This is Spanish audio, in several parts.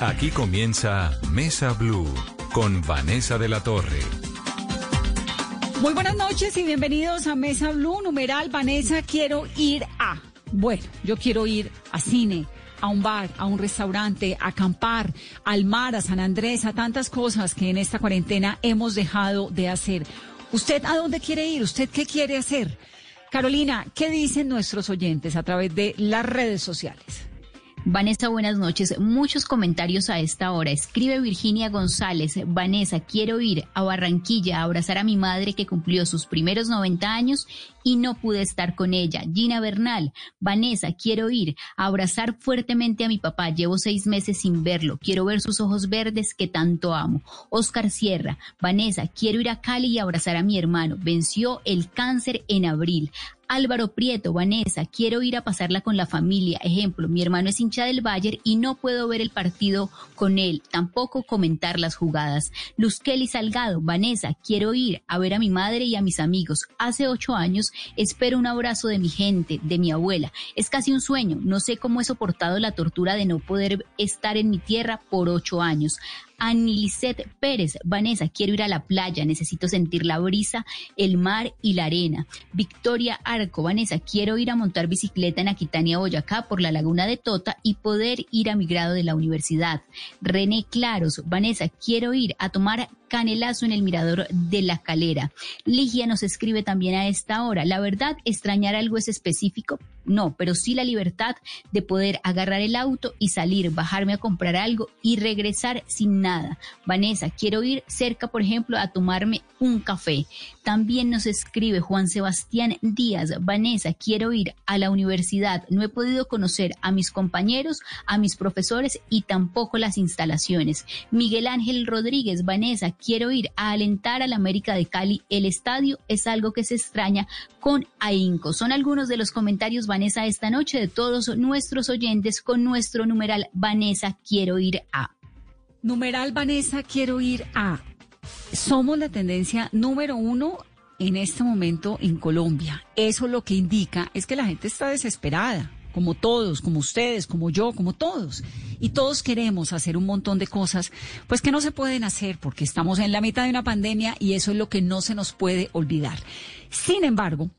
Aquí comienza Mesa Blue con Vanessa de la Torre. Muy buenas noches y bienvenidos a Mesa Blue. Numeral Vanessa, quiero ir a. Bueno, yo quiero ir a cine a un bar, a un restaurante, a acampar, al mar, a San Andrés, a tantas cosas que en esta cuarentena hemos dejado de hacer. ¿Usted a dónde quiere ir? ¿Usted qué quiere hacer? Carolina, ¿qué dicen nuestros oyentes a través de las redes sociales? Vanessa, buenas noches. Muchos comentarios a esta hora. Escribe Virginia González. Vanessa, quiero ir a Barranquilla a abrazar a mi madre que cumplió sus primeros 90 años y no pude estar con ella. Gina Bernal. Vanessa, quiero ir a abrazar fuertemente a mi papá. Llevo seis meses sin verlo. Quiero ver sus ojos verdes que tanto amo. Oscar Sierra. Vanessa, quiero ir a Cali y abrazar a mi hermano. Venció el cáncer en abril. Álvaro Prieto, Vanessa, quiero ir a pasarla con la familia. Ejemplo, mi hermano es hincha del Bayern y no puedo ver el partido con él, tampoco comentar las jugadas. Luz Kelly Salgado, Vanessa, quiero ir a ver a mi madre y a mis amigos. Hace ocho años espero un abrazo de mi gente, de mi abuela. Es casi un sueño, no sé cómo he soportado la tortura de no poder estar en mi tierra por ocho años. Anilicet Pérez, Vanessa, quiero ir a la playa, necesito sentir la brisa, el mar y la arena. Victoria Arco, Vanessa, quiero ir a montar bicicleta en Aquitania, Boyacá, por la laguna de Tota y poder ir a mi grado de la universidad. René Claros, Vanessa, quiero ir a tomar canelazo en el mirador de la calera. Ligia nos escribe también a esta hora. La verdad, extrañar algo es específico, no, pero sí la libertad de poder agarrar el auto y salir, bajarme a comprar algo y regresar sin nada. Vanessa, quiero ir cerca, por ejemplo, a tomarme un café. También nos escribe Juan Sebastián Díaz. Vanessa, quiero ir a la universidad. No he podido conocer a mis compañeros, a mis profesores y tampoco las instalaciones. Miguel Ángel Rodríguez, Vanessa, quiero ir a alentar a la América de Cali. El estadio es algo que se extraña con ahínco. Son algunos de los comentarios, esta noche de todos nuestros oyentes con nuestro numeral Vanessa, quiero ir a. Numeral Vanessa, quiero ir a. Somos la tendencia número uno en este momento en Colombia. Eso lo que indica es que la gente está desesperada, como todos, como ustedes, como yo, como todos. Y todos queremos hacer un montón de cosas, pues que no se pueden hacer porque estamos en la mitad de una pandemia y eso es lo que no se nos puede olvidar. Sin embargo,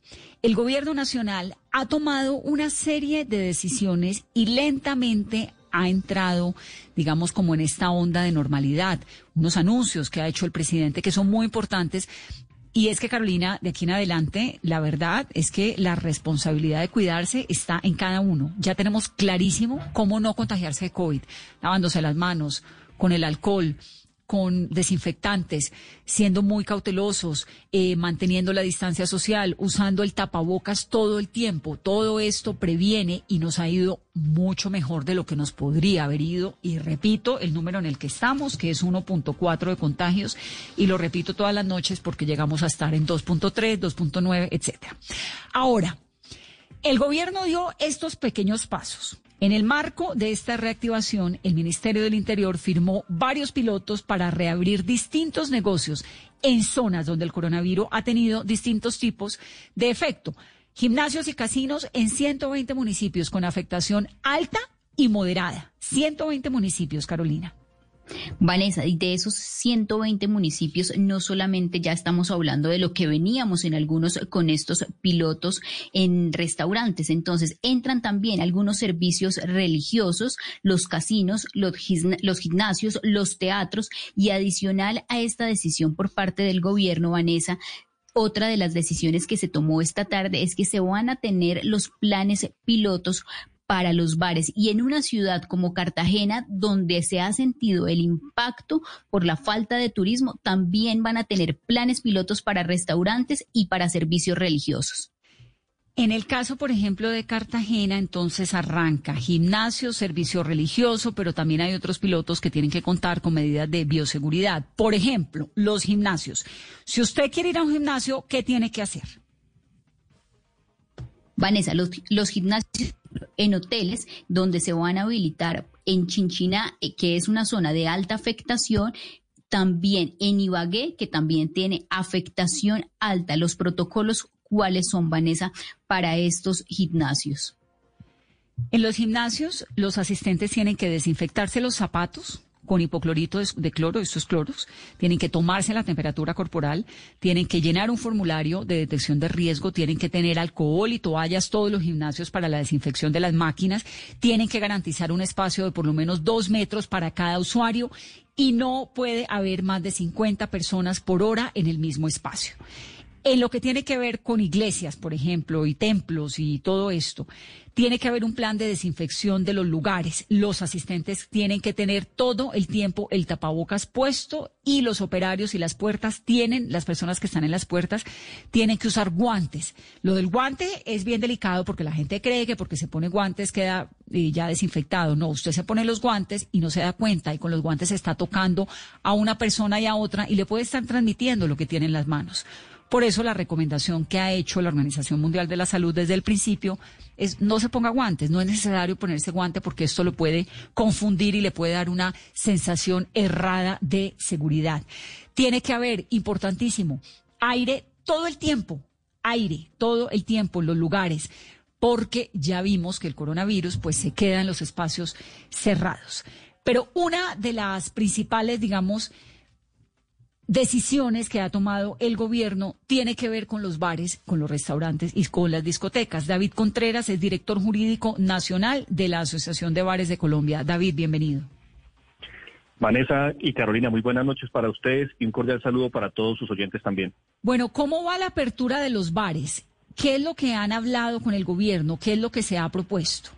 el gobierno nacional ha tomado una serie de decisiones y lentamente ha entrado, digamos, como en esta onda de normalidad. Unos anuncios que ha hecho el presidente que son muy importantes. Y es que, Carolina, de aquí en adelante, la verdad es que la responsabilidad de cuidarse está en cada uno. Ya tenemos clarísimo cómo no contagiarse de COVID, lavándose las manos, con el alcohol, con desinfectantes, siendo muy cautelosos, eh, manteniendo la distancia social, usando el tapabocas todo el tiempo. Todo esto previene y nos ha ido mucho mejor de lo que nos podría haber ido. Y repito el número en el que estamos, que es 1.4 de contagios, y lo repito todas las noches porque llegamos a estar en 2.3, 2.9, etcétera. Ahora, el gobierno dio estos pequeños pasos. En el marco de esta reactivación, el Ministerio del Interior firmó varios pilotos para reabrir distintos negocios en zonas donde el coronavirus ha tenido distintos tipos de efecto. Gimnasios y casinos en 120 municipios con afectación alta y moderada. 120 municipios, Carolina. Vanessa, y de esos 120 municipios, no solamente ya estamos hablando de lo que veníamos en algunos con estos pilotos en restaurantes, entonces entran también algunos servicios religiosos, los casinos, los, los gimnasios, los teatros y adicional a esta decisión por parte del gobierno, Vanessa, otra de las decisiones que se tomó esta tarde es que se van a tener los planes pilotos para los bares y en una ciudad como Cartagena, donde se ha sentido el impacto por la falta de turismo, también van a tener planes pilotos para restaurantes y para servicios religiosos. En el caso, por ejemplo, de Cartagena, entonces arranca gimnasio, servicio religioso, pero también hay otros pilotos que tienen que contar con medidas de bioseguridad. Por ejemplo, los gimnasios. Si usted quiere ir a un gimnasio, ¿qué tiene que hacer? Vanessa, los, los gimnasios en hoteles donde se van a habilitar en Chinchina, eh, que es una zona de alta afectación, también en Ibagué, que también tiene afectación alta. Los protocolos cuáles son, Vanessa, para estos gimnasios. En los gimnasios, los asistentes tienen que desinfectarse los zapatos con hipoclorito de cloro, estos cloros, tienen que tomarse la temperatura corporal, tienen que llenar un formulario de detección de riesgo, tienen que tener alcohol y toallas todos los gimnasios para la desinfección de las máquinas, tienen que garantizar un espacio de por lo menos dos metros para cada usuario y no puede haber más de 50 personas por hora en el mismo espacio. En lo que tiene que ver con iglesias, por ejemplo, y templos y todo esto, tiene que haber un plan de desinfección de los lugares. Los asistentes tienen que tener todo el tiempo el tapabocas puesto y los operarios y las puertas tienen, las personas que están en las puertas, tienen que usar guantes. Lo del guante es bien delicado porque la gente cree que porque se pone guantes queda eh, ya desinfectado. No, usted se pone los guantes y no se da cuenta y con los guantes está tocando a una persona y a otra y le puede estar transmitiendo lo que tiene en las manos. Por eso la recomendación que ha hecho la Organización Mundial de la Salud desde el principio es no se ponga guantes, no es necesario ponerse guante porque esto lo puede confundir y le puede dar una sensación errada de seguridad. Tiene que haber, importantísimo, aire todo el tiempo, aire todo el tiempo en los lugares porque ya vimos que el coronavirus pues se queda en los espacios cerrados. Pero una de las principales, digamos, decisiones que ha tomado el gobierno tiene que ver con los bares, con los restaurantes y con las discotecas. David Contreras es director jurídico nacional de la Asociación de Bares de Colombia. David, bienvenido. Vanessa y Carolina, muy buenas noches para ustedes y un cordial saludo para todos sus oyentes también. Bueno, ¿cómo va la apertura de los bares? ¿Qué es lo que han hablado con el gobierno? ¿Qué es lo que se ha propuesto?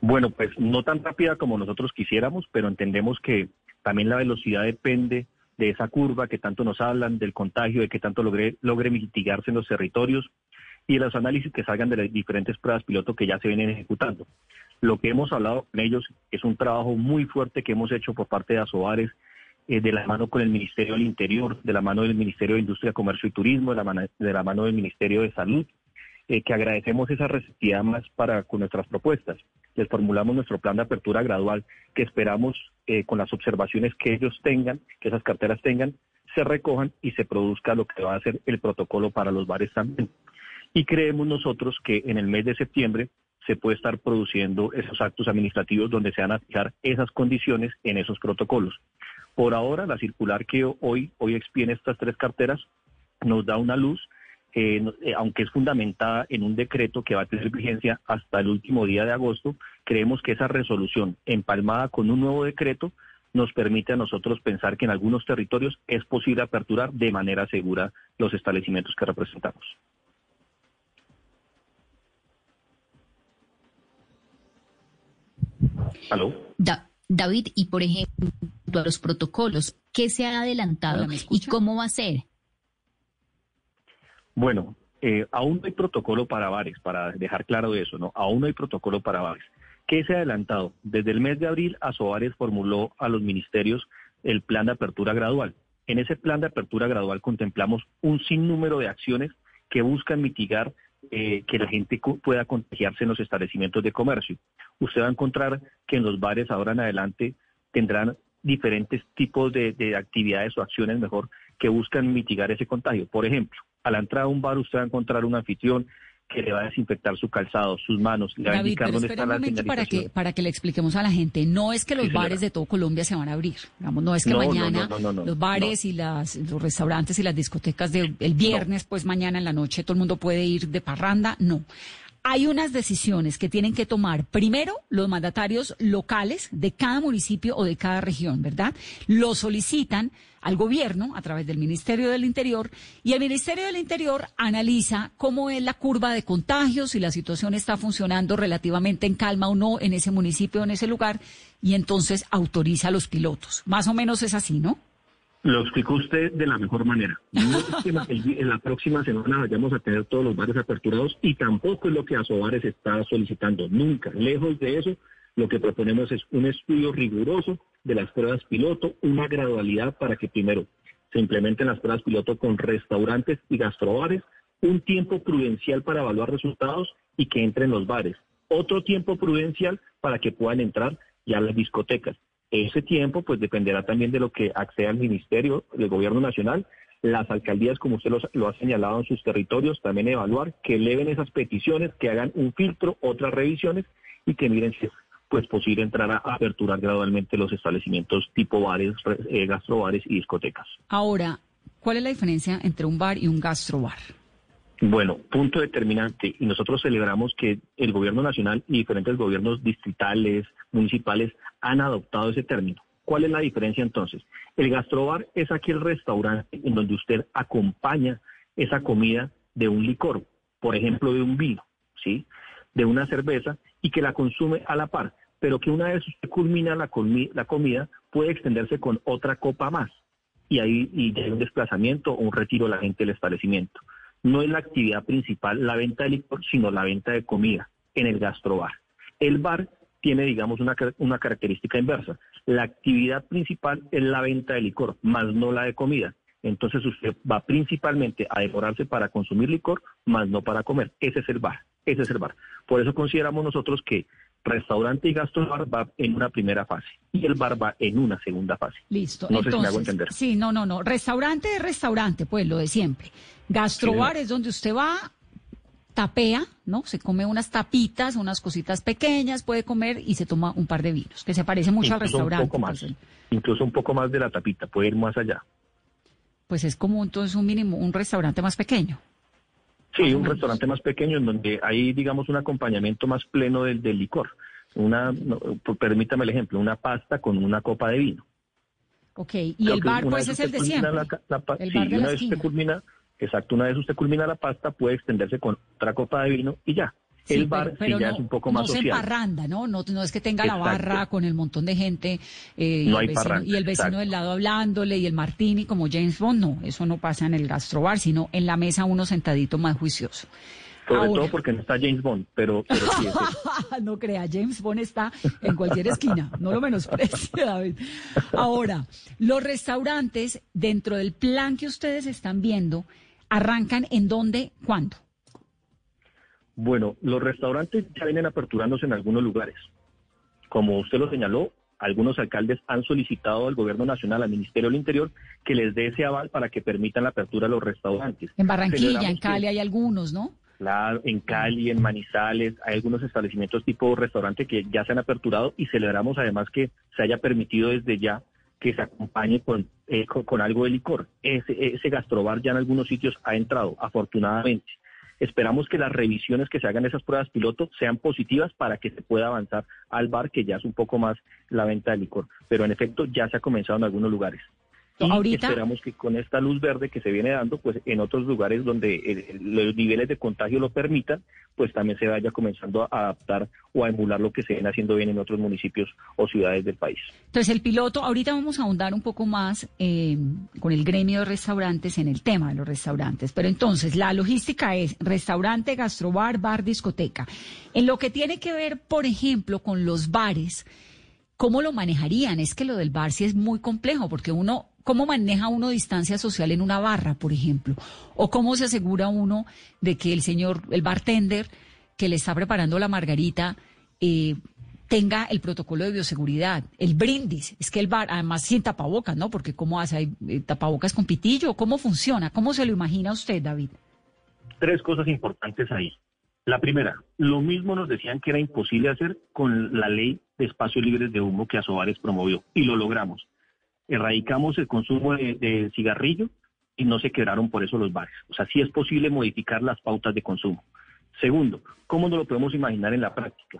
Bueno, pues no tan rápida como nosotros quisiéramos, pero entendemos que también la velocidad depende de esa curva que tanto nos hablan, del contagio, de que tanto logre, logre mitigarse en los territorios y de los análisis que salgan de las diferentes pruebas piloto que ya se vienen ejecutando. Lo que hemos hablado con ellos es un trabajo muy fuerte que hemos hecho por parte de Asobares, eh, de la mano con el Ministerio del Interior, de la mano del Ministerio de Industria, Comercio y Turismo, de la mano, de la mano del Ministerio de Salud, eh, que agradecemos esa receptividad más para con nuestras propuestas. Les formulamos nuestro plan de apertura gradual que esperamos eh, con las observaciones que ellos tengan, que esas carteras tengan, se recojan y se produzca lo que va a ser el protocolo para los bares también. Y creemos nosotros que en el mes de septiembre se puede estar produciendo esos actos administrativos donde se van a fijar esas condiciones en esos protocolos. Por ahora, la circular que hoy, hoy expide estas tres carteras nos da una luz eh, aunque es fundamentada en un decreto que va a tener vigencia hasta el último día de agosto, creemos que esa resolución empalmada con un nuevo decreto nos permite a nosotros pensar que en algunos territorios es posible aperturar de manera segura los establecimientos que representamos. ¿Aló? David, y por ejemplo, a los protocolos, ¿qué se ha adelantado y cómo va a ser? Bueno, eh, aún no hay protocolo para bares, para dejar claro eso, ¿no? Aún no hay protocolo para bares. ¿Qué se ha adelantado? Desde el mes de abril, Asobares formuló a los ministerios el plan de apertura gradual. En ese plan de apertura gradual contemplamos un sinnúmero de acciones que buscan mitigar eh, que la gente pueda contagiarse en los establecimientos de comercio. Usted va a encontrar que en los bares ahora en adelante tendrán diferentes tipos de, de actividades o acciones mejor que buscan mitigar ese contagio. Por ejemplo, a la entrada a un bar usted va a encontrar un anfitrión que le va a desinfectar su calzado, sus manos, le va a indicar dónde está la para que para que le expliquemos a la gente, no es que los bares de todo Colombia se van a abrir, digamos, no es que mañana los bares y las los restaurantes y las discotecas del viernes, pues mañana en la noche todo el mundo puede ir de parranda, no hay unas decisiones que tienen que tomar primero los mandatarios locales de cada municipio o de cada región, ¿verdad? Lo solicitan al gobierno a través del Ministerio del Interior y el Ministerio del Interior analiza cómo es la curva de contagios, si la situación está funcionando relativamente en calma o no en ese municipio o en ese lugar y entonces autoriza a los pilotos. Más o menos es así, ¿no? Lo explicó usted de la mejor manera. No es que el- en la próxima semana vayamos a tener todos los bares aperturados y tampoco es lo que Asobares está solicitando. Nunca. Lejos de eso, lo que proponemos es un estudio riguroso de las pruebas piloto, una gradualidad para que primero se implementen las pruebas piloto con restaurantes y gastrobares, un tiempo prudencial para evaluar resultados y que entren los bares. Otro tiempo prudencial para que puedan entrar ya las discotecas. Ese tiempo pues dependerá también de lo que acceda el Ministerio, el Gobierno Nacional, las alcaldías, como usted lo, ha señalado en sus territorios, también evaluar, que eleven esas peticiones, que hagan un filtro, otras revisiones y que miren si es pues posible entrar a aperturar gradualmente los establecimientos tipo bares, re- eh, gastrobares y discotecas. Ahora, ¿cuál es la diferencia entre un bar y un gastrobar? Bueno, punto determinante. Y nosotros celebramos que el gobierno nacional y diferentes gobiernos distritales, municipales, han adoptado ese término. ¿Cuál es la diferencia entonces? El gastrobar es aquel restaurante en donde usted acompaña esa comida de un licor, por ejemplo, de un vino, ¿sí? De una cerveza y que la consume a la par, pero que una vez usted culmina la, comi- la comida, puede extenderse con otra copa más y ahí y hay un desplazamiento o un retiro de la gente del establecimiento. No es la actividad principal la venta de licor, sino la venta de comida en el gastrobar. El bar tiene, digamos, una, una característica inversa. La actividad principal es la venta de licor, más no la de comida. Entonces usted va principalmente a demorarse para consumir licor, más no para comer. Ese es el bar, ese es el bar. Por eso consideramos nosotros que restaurante y gastrobar va en una primera fase y el bar va en una segunda fase. Listo. No sé si me hago entender. Sí, no, no, no. Restaurante es restaurante, pues lo de siempre. Gastrobar Sí, es donde usted va, tapea, ¿no? Se come unas tapitas, unas cositas pequeñas, puede comer y se toma un par de vinos, que se parece mucho al restaurante. Un poco más, entonces, incluso un poco más de la tapita, puede ir más allá. pues es como entonces un mínimo, un restaurante más pequeño. Sí, un restaurante más pequeño en donde hay, digamos, un acompañamiento más pleno del, del licor. Una, no, permítame el ejemplo, una pasta con una copa de vino. Ok, y Creo el bar pues es el de siempre. la la pa- el sí, bar de una la vez usted culmina, exacto, una vez usted culmina la pasta, puede extenderse con otra copa de vino y ya. Sí, el pero- bar pero sí ya no, es un poco no más se social. emparranda, ¿no? ¿no? No es que tenga la barra con el montón de gente eh, y, No el hay vecino, y el vecino exacto. del lado hablándole y el martini como James Bond. No, eso no pasa en el gastrobar, sino en la mesa uno sentadito más juicioso. Sobre Ahora- todo porque no está James Bond, pero, pero sí es no crea, James Bond está en cualquier esquina, no lo menosprecie, David. Ahora, los restaurantes, dentro del plan que ustedes están viendo, arrancan en dónde, cuándo. Bueno, los restaurantes ya vienen aperturándose en algunos lugares. Como usted lo señaló, algunos alcaldes han solicitado al gobierno nacional, al Ministerio del Interior, que les dé ese aval para que permitan la apertura de los restaurantes. En Barranquilla, Celebramos en que- Cali hay algunos, ¿no? Claro, en Cali, en Manizales, hay algunos establecimientos tipo restaurante que ya se han aperturado y celebramos además que se haya permitido desde ya que se acompañe con, eh, con, con algo de licor. Ese, ese gastrobar ya en algunos sitios ha entrado, afortunadamente. Esperamos que las revisiones que se hagan esas pruebas piloto sean positivas para que se pueda avanzar al bar, que ya es un poco más la venta de licor. Pero en efecto ya se ha comenzado en algunos lugares. Y Ahorita- esperamos que con esta luz verde que se viene dando, pues en otros lugares donde el- el- los niveles de contagio lo permitan, pues también se vaya comenzando a adaptar o a emular lo que se viene haciendo bien en otros municipios o ciudades del país. Entonces, el piloto, ahorita vamos a ahondar un poco más eh, con el gremio de restaurantes en el tema de los restaurantes. Pero entonces, la logística es restaurante, gastrobar, bar, discoteca. En lo que tiene que ver, por ejemplo, con los bares, ¿cómo lo manejarían? Es que lo del bar sí es muy complejo, porque uno, ¿cómo maneja uno distancia social en una barra, por ejemplo? ¿O cómo se asegura uno de que el señor, el bartender que le está preparando la margarita, eh, tenga el protocolo de bioseguridad, el brindis? Es que el bar, además sin tapabocas, ¿no? Porque ¿cómo hace? ¿Hay eh, tapabocas con pitillo? ¿Cómo funciona? ¿Cómo se lo imagina usted, David? Tres cosas importantes ahí. La primera, lo mismo nos decían que era imposible hacer con la ley de espacios libres de humo que Asobares promovió y lo logramos. Erradicamos el consumo de, de cigarrillo y no se quebraron por eso los bares. O sea, sí es posible modificar las pautas de consumo. Segundo, ¿cómo nos lo podemos imaginar en la práctica?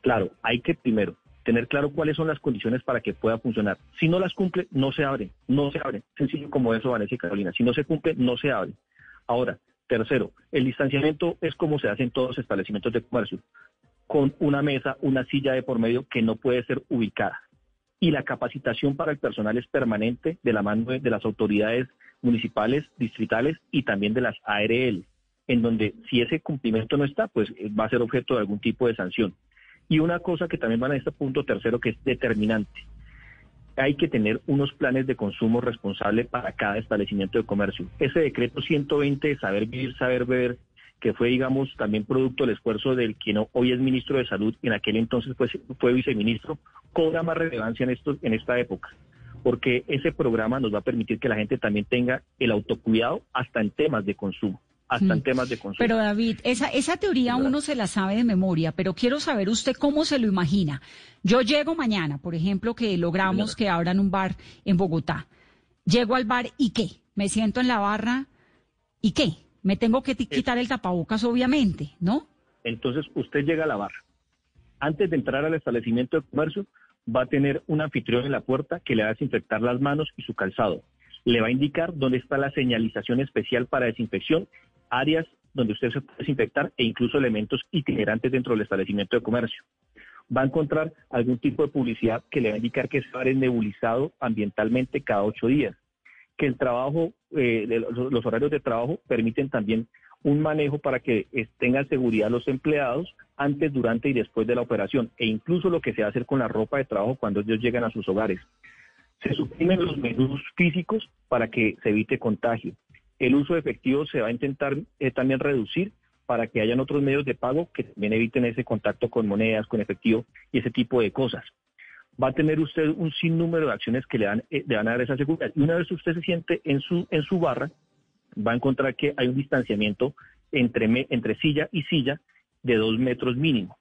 Claro, hay que primero tener claro cuáles son las condiciones para que pueda funcionar. Si no las cumple, no se abre, no se abre. Sencillo como eso, Vanessa y Carolina. Si no se cumple, no se abre. Ahora, tercero, el distanciamiento es como se hace en todos los establecimientos de comercio, con una mesa, una silla de por medio que no puede ser ubicada. Y la capacitación para el personal es permanente de la mano de las autoridades municipales, distritales y también de las ARL, en donde si ese cumplimiento no está, pues eh, va a ser objeto de algún tipo de sanción. Y una cosa que también va en este punto tercero que es determinante. Hay que tener unos planes de consumo responsable para cada establecimiento de comercio. Ese decreto 120 de saber vivir, saber beber, que fue, digamos, también producto del esfuerzo del quien hoy es ministro de Salud en aquel entonces fue, fue viceministro, cobra más relevancia en, esto, en esta época, porque ese programa nos va a permitir que la gente también tenga el autocuidado hasta en temas de consumo hasta en mm. temas de consumo. Pero David, esa, esa teoría uno se la sabe de memoria, pero quiero saber usted cómo se lo imagina. Yo llego mañana, por ejemplo, que logramos que abran un bar en Bogotá. Llego al bar y qué? Me siento en la barra y qué? Me tengo que quitar el tapabocas, obviamente, ¿no? Entonces usted llega a la barra. Antes de entrar al establecimiento de comercio, va a tener un anfitrión en la puerta que le va a desinfectar las manos y su calzado. Le va a indicar dónde está la señalización especial para desinfección, áreas donde usted se puede desinfectar e incluso elementos itinerantes dentro del establecimiento de comercio. Va a encontrar algún tipo de publicidad que le va a indicar que ese bar es nebulizado ambientalmente cada ocho días que el trabajo, eh, los, horarios de trabajo permiten también un manejo para que tengan seguridad los empleados antes, durante y después de la operación, e incluso lo que se hacer con la ropa de trabajo cuando ellos llegan a sus hogares. Se suprimen los menús físicos para que se evite contagio. El uso de efectivo se va a intentar eh, también reducir para que hayan otros medios de pago que también eviten ese contacto con monedas, con efectivo y ese tipo de cosas va a tener usted un sinnúmero de acciones que le, dan, eh, le van a dar esa seguridad. Y una vez usted se siente en su, en su barra, va a encontrar que hay un distanciamiento entre, entre silla y silla de dos metros mínimo,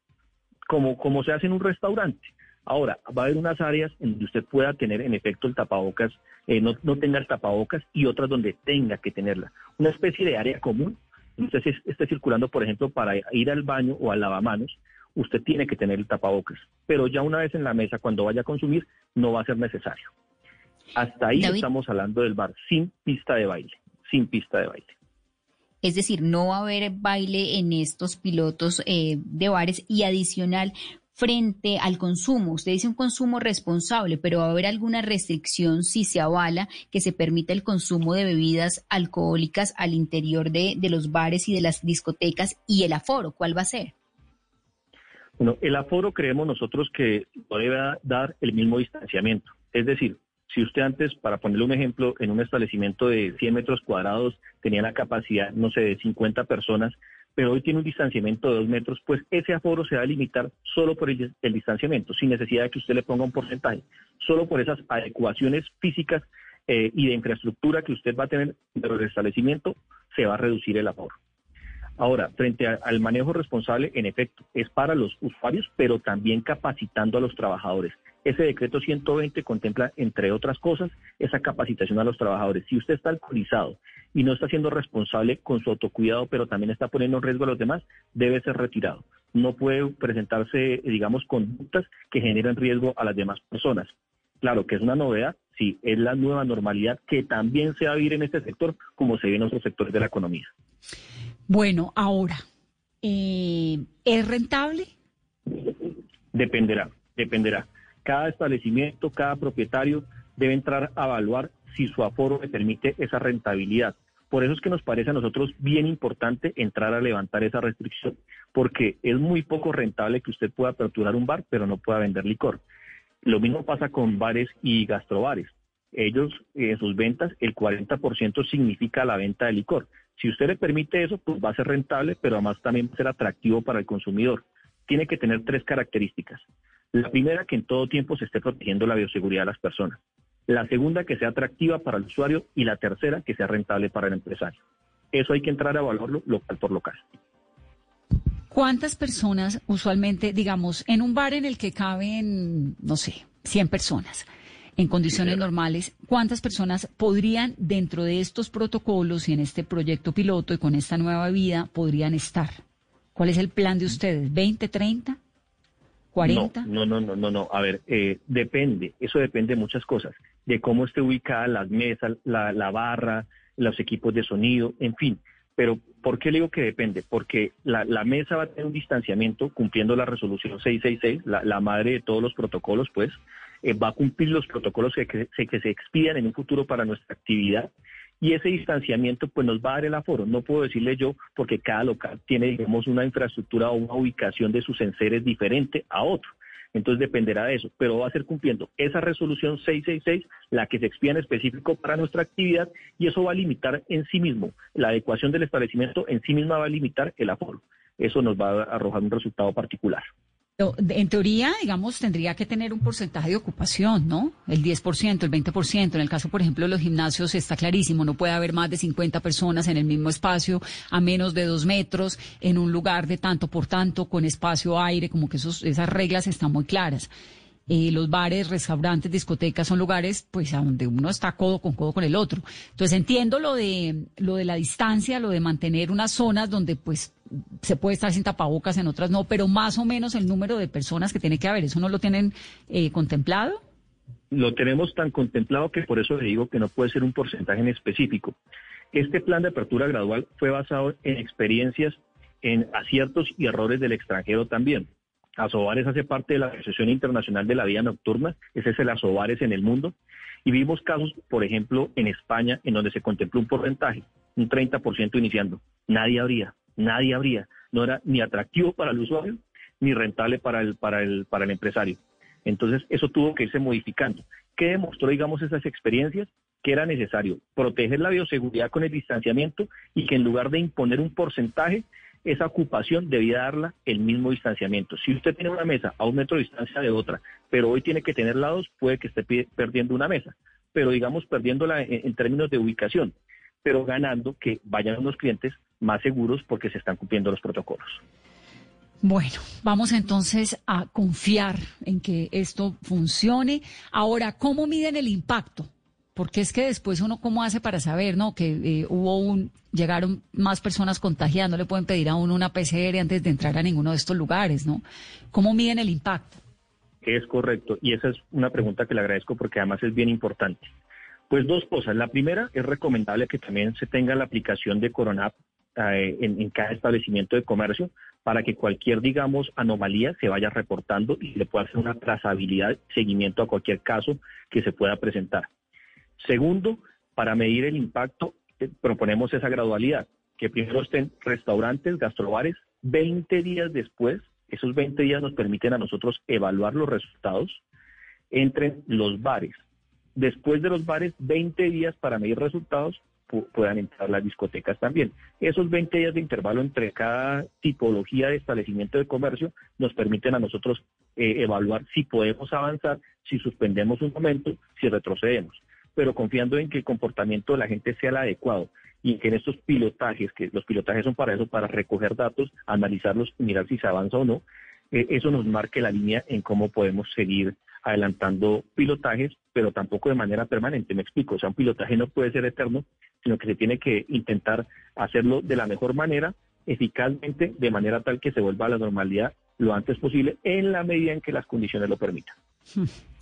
como, como se hace en un restaurante. Ahora, va a haber unas áreas en donde usted pueda tener en efecto el tapabocas, eh, no, no tenga el tapabocas y otras donde tenga que tenerla. Una especie de área común. Usted esté circulando, por ejemplo, para ir al baño o al lavamanos, usted tiene que tener el tapabocas. Pero ya una vez en la mesa, cuando vaya a consumir, no va a ser necesario. Hasta ahí estamos hablando del bar sin pista de baile, sin pista de baile. Es decir, no va a haber baile en estos pilotos eh, de bares y adicional frente al consumo. Usted dice un consumo responsable, pero va a haber alguna restricción si se avala que se permita el consumo de bebidas alcohólicas al interior de, de los bares y de las discotecas y el aforo. ¿Cuál va a ser? Bueno, el aforo creemos nosotros que debe dar el mismo distanciamiento. Es decir, si usted antes, para ponerle un ejemplo, en un establecimiento de 100 metros cuadrados tenía la capacidad, no sé, de 50 personas, pero hoy tiene un distanciamiento de 2 metros, pues ese aforo se va a limitar solo por el, distanciamiento, sin necesidad de que usted le ponga un porcentaje, solo por esas adecuaciones físicas eh, y de infraestructura que usted va a tener dentro del establecimiento, se va a reducir el aforo. Ahora, frente al manejo responsable, en efecto, es para los usuarios, pero también capacitando a los trabajadores. Ese decreto 120 contempla, entre otras cosas, esa capacitación a los trabajadores. Si usted está alcoholizado y no está siendo responsable con su autocuidado, pero también está poniendo en riesgo a los demás, debe ser retirado. No puede presentarse, digamos, conductas que generen riesgo a las demás personas. Claro que es una novedad, sí, es la nueva normalidad que también se va a vivir en este sector como se ve en otros sectores de la economía. Bueno, ahora, eh, ¿es rentable? Dependerá, dependerá. Cada establecimiento, cada propietario debe entrar a evaluar si su aforo le permite esa rentabilidad. Por eso es que nos parece a nosotros bien importante entrar a levantar esa restricción, porque es muy poco rentable que usted pueda aperturar un bar, pero no pueda vender licor. Lo mismo pasa con bares y gastrobares. Ellos, en sus ventas, el 40% significa la venta de licor. Si usted le permite eso, pues va a ser rentable, pero además también va a ser atractivo para el consumidor. Tiene que tener tres características. La primera, que en todo tiempo se esté protegiendo la bioseguridad de las personas. La segunda, que sea atractiva para el usuario. Y la tercera, que sea rentable para el empresario. Eso hay que entrar a evaluarlo local por local. ¿Cuántas personas usualmente, digamos, en un bar en el que caben, no sé, 100 personas? En condiciones normales, ¿cuántas personas podrían dentro de estos protocolos y en este proyecto piloto y con esta nueva vida podrían estar? ¿Cuál es el plan de ustedes? ¿20, 30? ¿40? No, no, no, no, no. A ver, eh, depende, eso depende de muchas cosas, de cómo esté ubicada las mesas, la, la barra, los equipos de sonido, en fin. Pero, ¿por qué le digo que depende? Porque la, la, mesa va a tener un distanciamiento cumpliendo la resolución 666, la, la madre de todos los protocolos, pues, eh, va a cumplir los protocolos que, que, se expidan en un futuro para nuestra actividad y ese distanciamiento pues nos va a dar el aforo. No puedo decirle yo porque cada local tiene, digamos, una infraestructura o una ubicación de sus enseres diferente a otro. Entonces dependerá de eso, pero va a ser cumpliendo esa resolución 666, la que se expía en específico para nuestra actividad, y eso va a limitar en sí mismo, la adecuación del establecimiento en sí misma va a limitar el aforo. Eso nos va a arrojar un resultado particular. En teoría, digamos, tendría que tener un porcentaje de ocupación, ¿no? El 10%, el 20%. En el caso, por ejemplo, de los gimnasios está clarísimo, no puede haber más de 50 personas en el mismo espacio, a menos de dos metros, en un lugar de tanto por tanto, con espacio aire, como que esos, esas reglas están muy claras. Eh, los bares, restaurantes, discotecas son lugares pues a donde uno está codo con codo con el otro. Entonces entiendo lo de lo de la distancia, lo de mantener unas zonas donde pues se puede estar sin tapabocas, en otras no, pero más o menos el número de personas que tiene que haber, ¿eso no lo tienen eh, contemplado? Lo tenemos tan contemplado que por eso le digo que no puede ser un porcentaje en específico. Este plan de apertura gradual fue basado en experiencias, en aciertos y errores del extranjero también. Asobares hace parte de la Asociación Internacional de la Vida Nocturna, ese es el Asobares en el mundo, y vimos casos, por ejemplo, en España, en donde se contempló un porcentaje, un 30% iniciando. Nadie habría, nadie habría. No era ni atractivo para el usuario, ni rentable para el, para el, para el empresario. Entonces, eso tuvo que irse modificando. ¿Qué demostró, digamos, esas experiencias? Que era necesario proteger la bioseguridad con el distanciamiento y que en lugar de imponer un porcentaje, esa ocupación debía darla el mismo distanciamiento. Si usted tiene una mesa a un metro de distancia de otra, pero hoy tiene que tener lados, puede que esté perdiendo una mesa, pero digamos perdiéndola en, en términos de ubicación, pero ganando que vayan unos clientes más seguros porque se están cumpliendo los protocolos. Bueno, vamos entonces a confiar en que esto funcione. Ahora, ¿cómo miden el impacto? Porque es que después uno cómo hace para saber, ¿no? Que eh, hubo un, llegaron más personas contagiadas, no le pueden pedir a uno una PCR antes de entrar a ninguno de estos lugares, ¿no? ¿Cómo miden el impacto? Es correcto, y esa es una pregunta que le agradezco porque además es bien importante. Pues dos cosas. La primera, es recomendable que también se tenga la aplicación de Corona eh, en, cada establecimiento de comercio para que cualquier, digamos, anomalía se vaya reportando y le pueda hacer una trazabilidad, seguimiento a cualquier caso que se pueda presentar. Segundo, para medir el impacto, eh, proponemos esa gradualidad, que primero estén restaurantes, gastrobares, 20 días después, esos 20 días nos permiten a nosotros evaluar los resultados, entren los bares. Después de los bares, 20 días para medir resultados, puedan entrar las discotecas también. Esos 20 días de intervalo entre cada tipología de establecimiento de comercio nos permiten a nosotros eh, evaluar si podemos avanzar, si suspendemos un momento, si retrocedemos pero confiando en que el comportamiento de la gente sea el adecuado y que en estos pilotajes, que los pilotajes son para eso, para recoger datos, analizarlos mirar si se avanza o no, eh, eso nos marque la línea en cómo podemos seguir adelantando pilotajes, pero tampoco de manera permanente, me explico, o sea, un pilotaje no puede ser eterno, sino que se tiene que intentar hacerlo de la mejor manera, eficazmente, de manera tal que se vuelva a la normalidad lo antes posible, en la medida en que las condiciones lo permitan.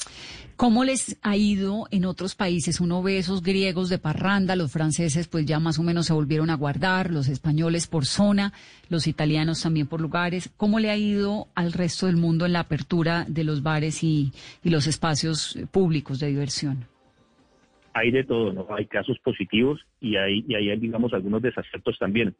¿Cómo les ha ido en otros países? Uno ve esos griegos de parranda, los franceses pues ya más o menos se volvieron a guardar, los españoles por zona, los italianos también por lugares. ¿Cómo le ha ido al resto del mundo en la apertura de los bares y, los espacios públicos de diversión? Hay de todo, ¿no? Hay casos positivos y hay, hay digamos, algunos desaciertos también.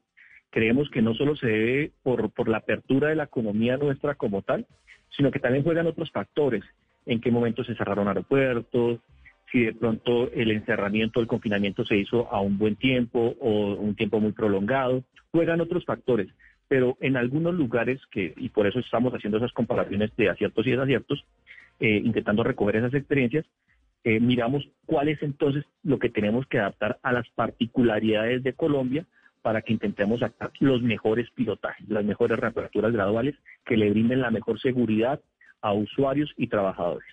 Creemos que no solo se debe por la apertura de la economía nuestra como tal, sino que también juegan otros factores en qué momento se cerraron aeropuertos, si de pronto el encerramiento, el confinamiento se hizo a un buen tiempo o un tiempo muy prolongado, juegan otros factores, pero en algunos lugares que, y por eso estamos haciendo esas comparaciones de aciertos y desaciertos, eh, intentando recoger esas experiencias, eh, miramos cuál es entonces lo que tenemos que adaptar a las particularidades de Colombia para que intentemos sacar los mejores pilotajes, las mejores reaperturas graduales que le brinden la mejor seguridad a usuarios y trabajadores.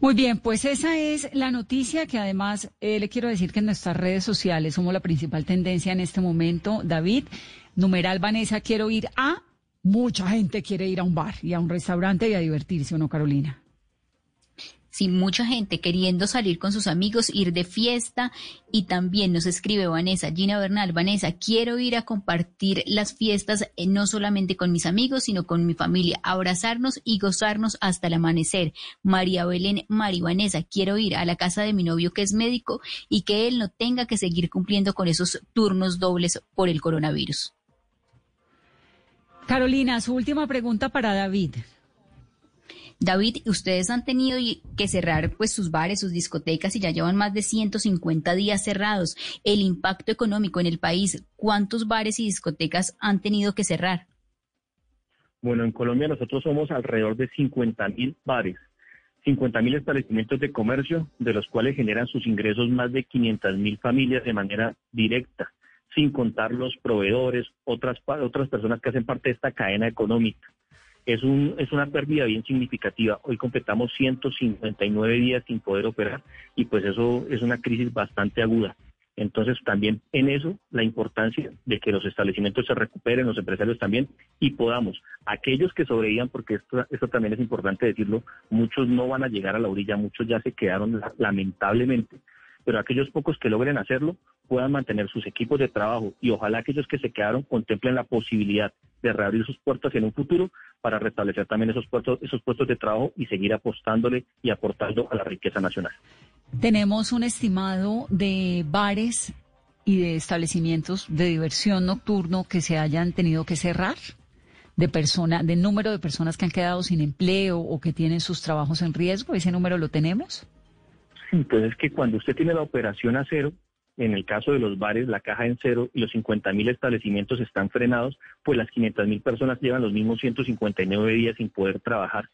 Muy bien, pues esa es la noticia que además eh, le quiero decir que en nuestras redes sociales somos la principal tendencia en este momento. David, numeral Vanessa, quiero ir a... Mucha gente quiere ir a un bar y a un restaurante y a divertirse, ¿o no, Carolina? Sí, mucha gente queriendo salir con sus amigos, ir de fiesta y también nos escribe Vanessa, Gina Bernal, Vanessa, quiero ir a compartir las fiestas eh, no solamente con mis amigos, sino con mi familia, abrazarnos y gozarnos hasta el amanecer. María Belén, Mari Vanessa, quiero ir a la casa de mi novio que es médico y que él no tenga que seguir cumpliendo con esos turnos dobles por el coronavirus. Carolina, su última pregunta para David. David, ustedes han tenido que cerrar pues sus bares, sus discotecas y ya llevan más de 150 días cerrados. El impacto económico en el país, ¿cuántos bares y discotecas han tenido que cerrar? Bueno, en Colombia nosotros somos alrededor de 50 mil bares, 50 mil establecimientos de comercio, de los cuales generan sus ingresos más de 500 mil familias de manera directa, sin contar los proveedores, otras, otras personas que hacen parte de esta cadena económica es, un, es una pérdida bien significativa. Hoy completamos 159 días sin poder operar y pues eso es una crisis bastante aguda. Entonces también en eso la importancia de que los establecimientos se recuperen, los empresarios también, y podamos, aquellos que sobrevivan, porque esto, esto también es importante decirlo, muchos no van a llegar a la orilla, muchos ya se quedaron lamentablemente, pero aquellos pocos que logren hacerlo puedan mantener sus equipos de trabajo y ojalá aquellos que se quedaron contemplen la posibilidad de reabrir sus puertas en un futuro para restablecer también esos puestos, esos puestos de trabajo y seguir apostándole y aportando a la riqueza nacional. Tenemos un estimado de bares y de establecimientos de diversión nocturno que se hayan tenido que cerrar, de persona, de número de personas que han quedado sin empleo o que tienen sus trabajos en riesgo. ¿Ese número lo tenemos? Entonces, que cuando usted tiene la operación a cero, en el caso de los bares, la caja en cero y los 50 mil establecimientos están frenados, pues las 500 mil personas llevan los mismos 159 días sin poder trabajar.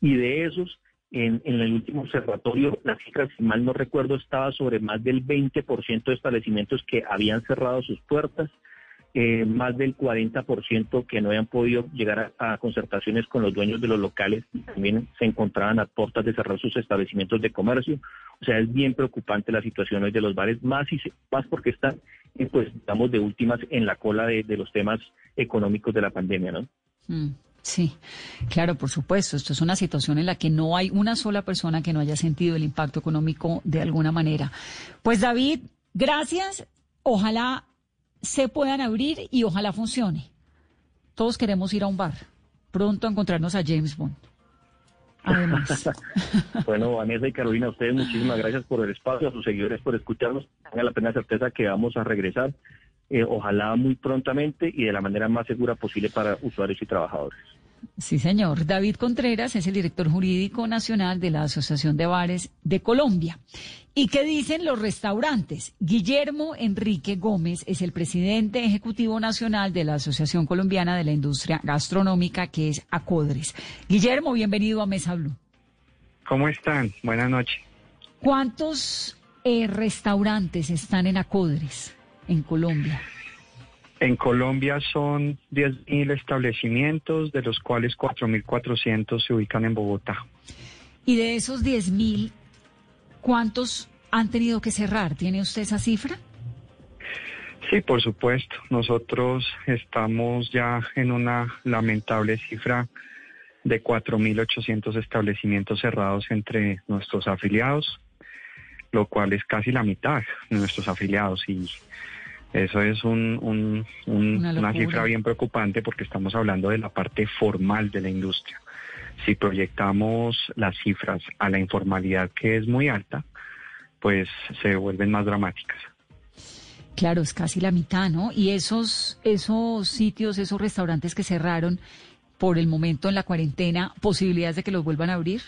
Y de esos, en, en, el último observatorio, la cifra, si mal no recuerdo, estaba sobre más del 20% de establecimientos que habían cerrado sus puertas eh, más del 40% que no habían podido llegar a, concertaciones con los dueños de los locales y también se encontraban a puertas de cerrar sus establecimientos de comercio. O sea, es bien preocupante la situación hoy de los bares, más, y más porque están, eh, pues, estamos de últimas en la cola de, los temas económicos de la pandemia, ¿no? Mm, sí, claro, por supuesto. Esto es una situación en la que no hay una sola persona que no haya sentido el impacto económico de alguna manera. Pues David, gracias. Ojalá se puedan abrir y ojalá funcione. Todos queremos ir a un bar, pronto a encontrarnos a James Bond. Además. bueno, Vanessa y Carolina, ustedes muchísimas gracias por el espacio, a sus seguidores por escucharnos. Tengan la plena certeza que vamos a regresar, eh, ojalá muy prontamente y de la manera más segura posible para usuarios y trabajadores. Sí, señor. David Contreras es el director jurídico nacional de la Asociación de Bares de Colombia. ¿Y qué dicen los restaurantes? Guillermo Enrique Gómez es el presidente ejecutivo nacional de la Asociación Colombiana de la Industria Gastronómica, que es ACODRES. Guillermo, bienvenido a Mesa Blue. ¿Cómo están? Buenas noches. ¿Cuántos eh, restaurantes están en ACODRES en Colombia? En Colombia son 10.000 establecimientos, de los cuales 4.400 se ubican en Bogotá. Y de esos 10.000, ¿cuántos han tenido que cerrar? ¿Tiene usted esa cifra? Sí, por supuesto. Nosotros estamos ya en una lamentable cifra de 4.800 establecimientos cerrados entre nuestros afiliados, lo cual es casi la mitad de nuestros afiliados y eso es un, una, cifra bien preocupante porque estamos hablando de la parte formal de la industria. Si proyectamos las cifras a la informalidad que es muy alta, pues se vuelven más dramáticas. Claro, es casi la mitad, ¿no? Y esos, esos sitios, esos restaurantes que cerraron por el momento en la cuarentena, ¿posibilidades de que los vuelvan a abrir?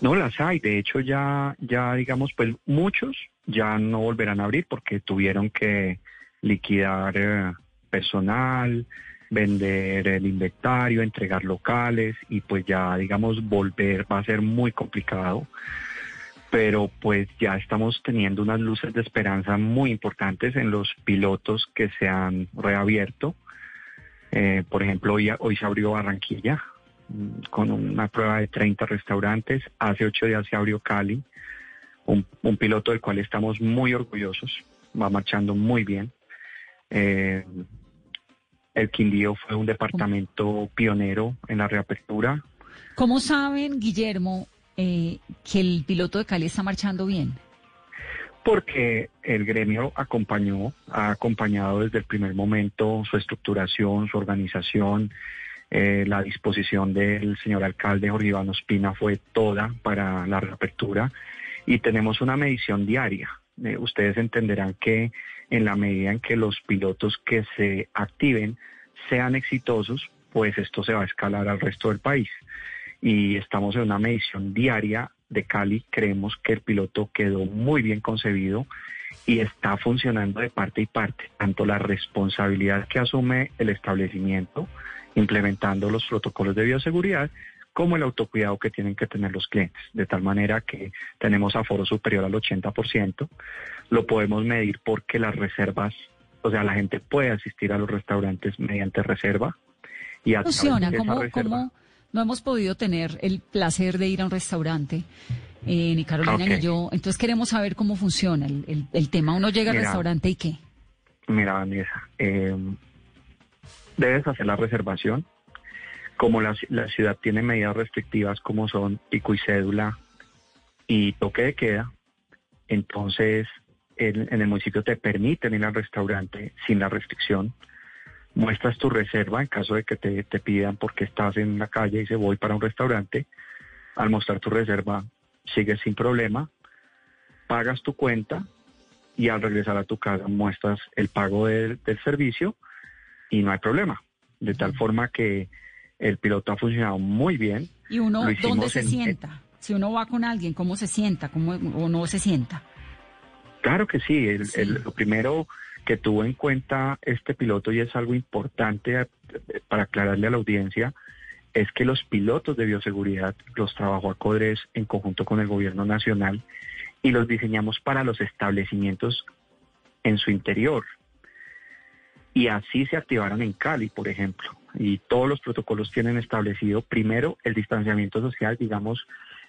No las hay, de hecho ya, ya digamos, pues muchos ya no volverán a abrir porque tuvieron que liquidar eh, personal, vender el inventario, entregar locales y pues ya digamos volver va a ser muy complicado. Pero pues ya estamos teniendo unas luces de esperanza muy importantes en los pilotos que se han reabierto. Eh, por ejemplo, hoy, hoy se abrió Barranquilla mm, con una prueba de 30 restaurantes. Hace ocho días se abrió Cali un, piloto del cual estamos muy orgullosos, va marchando muy bien. Eh, el Quindío fue un departamento pionero en la reapertura. ¿Cómo saben, Guillermo, eh, que el piloto de Cali está marchando bien? Porque el gremio acompañó, ha acompañado desde el primer momento su estructuración, su organización, eh, la disposición del señor alcalde Jorge Iván Ospina fue toda para la reapertura y tenemos una medición diaria. Eh, ustedes entenderán que en la medida en que los pilotos que se activen sean exitosos, pues esto se va a escalar al resto del país. Y estamos en una medición diaria de Cali. Creemos que el piloto quedó muy bien concebido y está funcionando de parte y parte, tanto la responsabilidad que asume el establecimiento implementando los protocolos de bioseguridad, como el autocuidado que tienen que tener los clientes, de tal manera que tenemos aforo superior al 80%, lo podemos medir porque las reservas, o sea, la gente puede asistir a los restaurantes mediante reserva y a funciona, ¿Cómo, ¿cómo, no hemos podido tener el placer de ir a un restaurante? Eh, ni Carolina ni yo, entonces queremos saber cómo funciona el, el, tema. Uno llega al restaurante y qué. Mira, Vanessa, eh, debes hacer la reservación. Como la, ciudad tiene medidas restrictivas como son pico y cédula y toque de queda, entonces en, el municipio te permiten ir al restaurante sin la restricción. Muestras tu reserva en caso de que te, te pidan porque estás en la calle y se voy para un restaurante. Al mostrar tu reserva, sigues sin problema, pagas tu cuenta y al regresar a tu casa muestras el pago del servicio y no hay problema. De tal forma que el piloto ha funcionado muy bien. ¿Y uno dónde se sienta? Si uno va con alguien, ¿cómo se sienta? ¿Cómo, ¿O no se sienta? Claro que sí. lo primero que tuvo en cuenta este piloto, y es algo importante para aclararle a la audiencia, es que los pilotos de bioseguridad los trabajó a Codres en conjunto con el gobierno nacional y los diseñamos para los establecimientos en su interior. Y así se activaron en Cali, por ejemplo. Y todos los protocolos tienen establecido primero el distanciamiento social, digamos,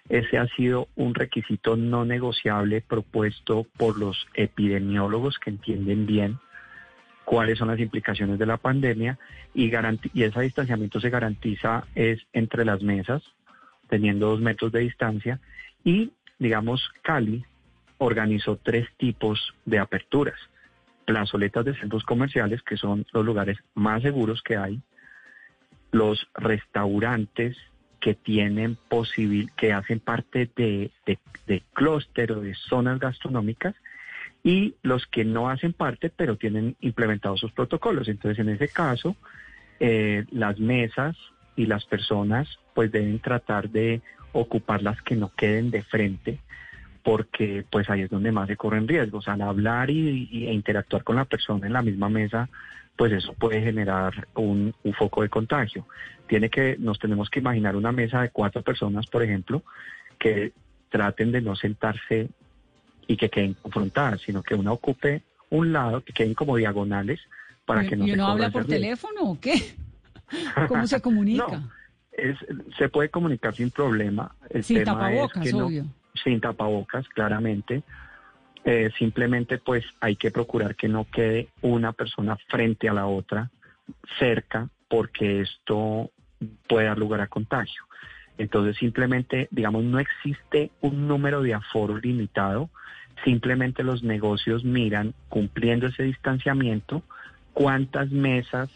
ese ha sido un requisito no negociable propuesto por los epidemiólogos que entienden bien cuáles son las implicaciones de la pandemia y, y ese distanciamiento se garantiza es entre las mesas, teniendo dos metros de distancia y, digamos, Cali organizó tres tipos de aperturas plazoletas de centros comerciales, que son los lugares más seguros que hay, los restaurantes que tienen posibil, que hacen parte de, de, clúster o de zonas gastronómicas, y los que no hacen parte, pero tienen implementados sus protocolos. Entonces, en ese caso, eh, las mesas y las personas pues deben tratar de ocupar las que no queden de frente porque pues ahí es donde más se corren riesgos. Al hablar y, e interactuar con la persona en la misma mesa, pues eso puede generar un, foco de contagio. Tiene que, nos tenemos que imaginar una mesa de cuatro personas, por ejemplo, que traten de no sentarse y que queden confrontadas, sino que una ocupe un lado, que queden como diagonales para que no ¿Y uno habla por teléfono o qué? ¿Cómo se comunica? es, se puede comunicar sin problema. El sin tapabocas, obvio sin tapabocas, claramente. Eh, simplemente pues hay que procurar que no quede una persona frente a la otra cerca porque esto puede dar lugar a contagio. Entonces simplemente, digamos, no existe un número de aforo limitado, simplemente los negocios miran, cumpliendo ese distanciamiento, cuántas mesas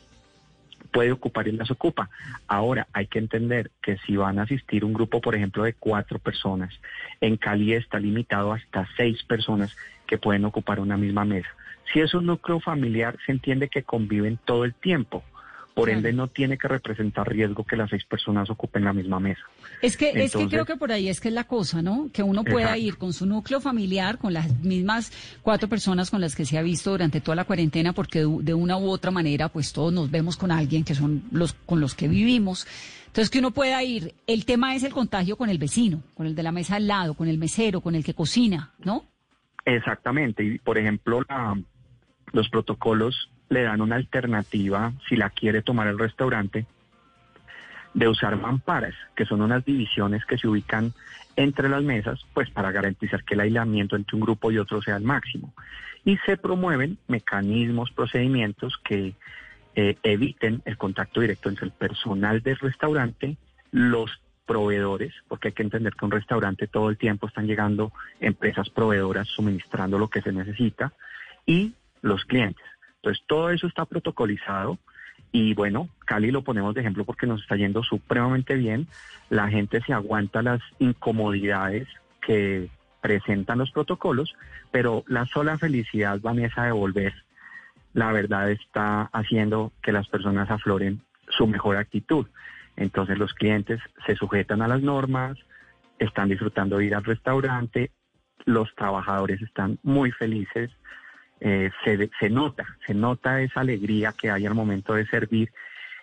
puede ocupar y las ocupa. Ahora, hay que entender que si van a asistir un grupo, por ejemplo, de cuatro personas, en Cali está limitado hasta seis personas que pueden ocupar una misma mesa. Si es un núcleo familiar, se entiende que conviven todo el tiempo. Por ende, no tiene que representar riesgo que las seis personas ocupen la misma mesa. Es que, es que creo que por ahí es que es la cosa, ¿no? Que uno pueda ir con su núcleo familiar, con las mismas cuatro personas con las que se ha visto durante toda la cuarentena, porque de, una u otra manera, pues todos nos vemos con alguien que son los con los que vivimos. Entonces, que uno pueda ir. El tema es el contagio con el vecino, con el de la mesa al lado, con el mesero, con el que cocina, ¿no? Exactamente. Y, por ejemplo, los protocolos le dan una alternativa, si la quiere tomar el restaurante, de usar mamparas, que son unas divisiones que se ubican entre las mesas, pues para garantizar que el aislamiento entre un grupo y otro sea el máximo. Y se promueven mecanismos, procedimientos que eh, eviten el contacto directo entre el personal del restaurante, los proveedores, porque hay que entender que un restaurante todo el tiempo están llegando empresas proveedoras suministrando lo que se necesita, y los clientes. Entonces, todo eso está protocolizado y bueno, Cali lo ponemos de ejemplo porque nos está yendo supremamente bien. La gente se aguanta las incomodidades que presentan los protocolos, pero la sola felicidad, Vanessa, de volver, la verdad está haciendo que las personas afloren su mejor actitud. Entonces los clientes se sujetan a las normas, están disfrutando de ir al restaurante, los trabajadores están muy felices, eh, se, se nota, se nota esa alegría que hay al momento de servir.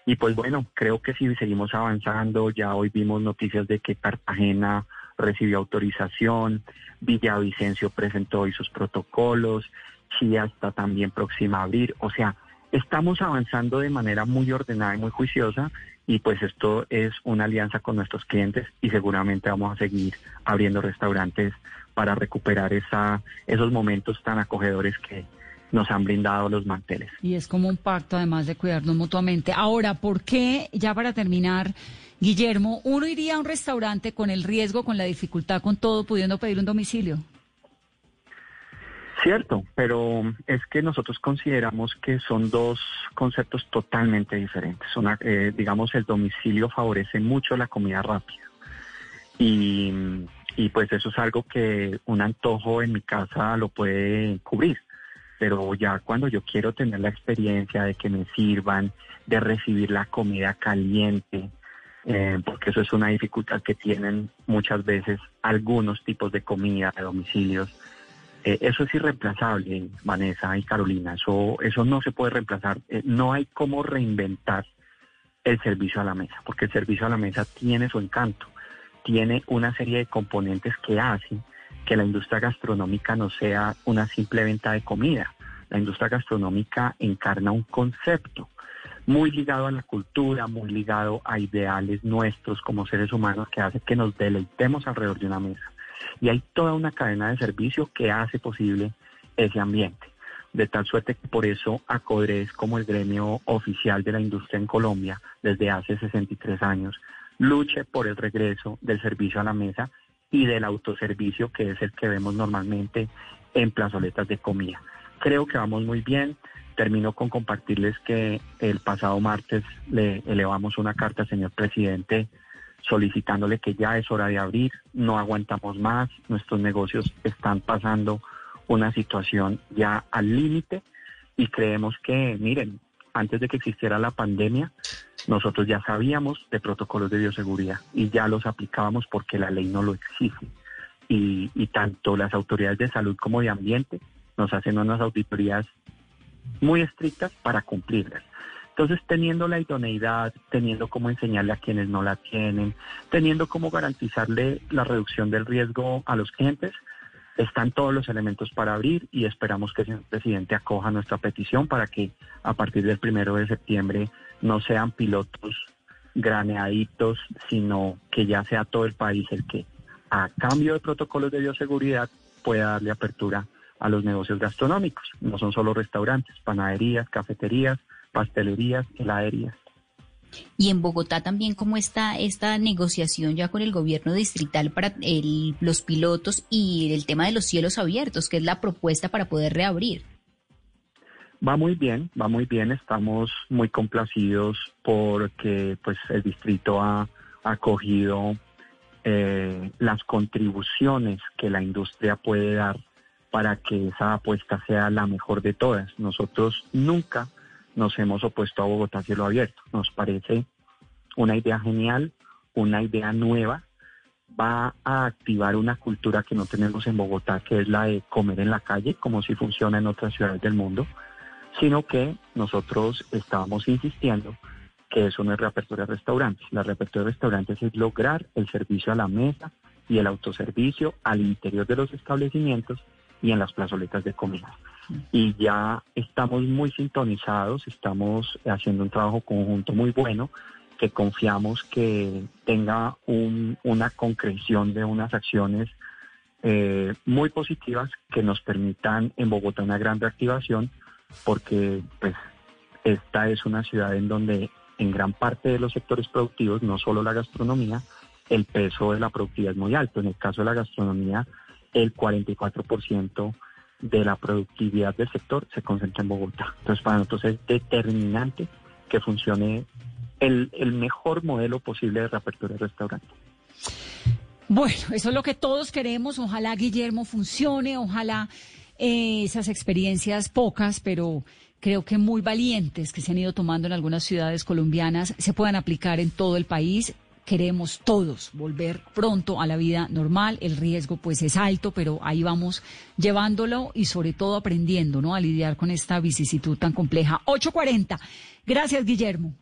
Y pues bueno, creo que si seguimos avanzando, ya hoy vimos noticias de que Cartagena recibió autorización, Villavicencio presentó hoy sus protocolos, Chía está también próxima a abrir, o sea, estamos avanzando de manera muy ordenada y muy juiciosa y pues esto es una alianza con nuestros clientes y seguramente vamos a seguir abriendo restaurantes para recuperar esa, esos momentos tan acogedores que nos han brindado los manteles. Y es como un pacto además de cuidarnos mutuamente. Ahora, ¿por qué, ya para terminar, Guillermo, uno iría a un restaurante con el riesgo, con la dificultad, con todo, pudiendo pedir un domicilio? Cierto, pero es que nosotros consideramos que son dos conceptos totalmente diferentes. Una, eh, digamos, el domicilio favorece mucho la comida rápida. Y, y pues eso es algo que un antojo en mi casa lo puede cubrir. Pero ya cuando yo quiero tener la experiencia de que me sirvan, de recibir la comida caliente, eh, porque eso es una dificultad que tienen muchas veces algunos tipos de comida, de domicilios, eh, eso es irreemplazable, Vanessa y Carolina. Eso, eso no se puede reemplazar. Eh, no hay cómo reinventar el servicio a la mesa, porque el servicio a la mesa tiene su encanto, tiene una serie de componentes que hacen que la industria gastronómica no sea una simple venta de comida. La industria gastronómica encarna un concepto muy ligado a la cultura, muy ligado a ideales nuestros como seres humanos que hace que nos deleitemos alrededor de una mesa. Y hay toda una cadena de servicio que hace posible ese ambiente. De tal suerte que por eso ACODRES, como el gremio oficial de la industria en Colombia desde hace 63 años, luche por el regreso del servicio a la mesa y del autoservicio, que es el que vemos normalmente en plazoletas de comida. Creo que vamos muy bien. Termino con compartirles que el pasado martes le elevamos una carta al señor presidente solicitándole que ya es hora de abrir, no aguantamos más, nuestros negocios están pasando una situación ya al límite y creemos que, miren, antes de que existiera la pandemia, nosotros ya sabíamos de protocolos de bioseguridad y ya los aplicábamos porque la ley no lo exige. Y, y tanto las autoridades de salud como de ambiente nos hacen unas auditorías muy estrictas para cumplirlas. Entonces, teniendo la idoneidad, teniendo cómo enseñarle a quienes no la tienen, teniendo cómo garantizarle la reducción del riesgo a los clientes, están todos los elementos para abrir y esperamos que el presidente acoja nuestra petición para que a partir del primero de septiembre no sean pilotos graneaditos, sino que ya sea todo el país el que, a cambio de protocolos de bioseguridad, pueda darle apertura a los negocios gastronómicos. No son solo restaurantes, panaderías, cafeterías, pastelerías, heladerías. Y en Bogotá también, ¿cómo está esta negociación ya con el gobierno distrital para los pilotos y el tema de los cielos abiertos, que es la propuesta para poder reabrir? Va muy bien, va muy bien. Estamos muy complacidos porque pues el distrito ha acogido eh, las contribuciones que la industria puede dar para que esa apuesta sea la mejor de todas. Nosotros nunca nos hemos opuesto a Bogotá cielo abierto. Nos parece una idea genial, una idea nueva. Va a activar una cultura que no tenemos en Bogotá, que es la de comer en la calle, como si funciona en otras ciudades del mundo, sino que nosotros estábamos insistiendo que eso no es reapertura de restaurantes. La reapertura de restaurantes es lograr el servicio a la mesa y el autoservicio al interior de los establecimientos y en las plazoletas de comida y ya estamos muy sintonizados, estamos haciendo un trabajo conjunto muy bueno que confiamos que tenga una concreción de unas acciones eh, muy positivas que nos permitan en Bogotá una gran reactivación porque pues esta es una ciudad en donde en gran parte de los sectores productivos, no solo la gastronomía, el peso de la productividad es muy alto. En el caso de la gastronomía, el 44% de la productividad del sector se concentra en Bogotá. Entonces, para nosotros es determinante que funcione el, mejor modelo posible de reapertura de restaurante. Bueno, eso es lo que todos queremos. Ojalá Guillermo funcione, ojalá eh, esas experiencias pocas, pero creo que muy valientes que se han ido tomando en algunas ciudades colombianas se puedan aplicar en todo el país. Queremos todos volver pronto a la vida normal. El riesgo pues es alto, pero ahí vamos llevándolo y sobre todo aprendiendo, ¿no? A lidiar con esta vicisitud tan compleja. 840. Gracias, Guillermo.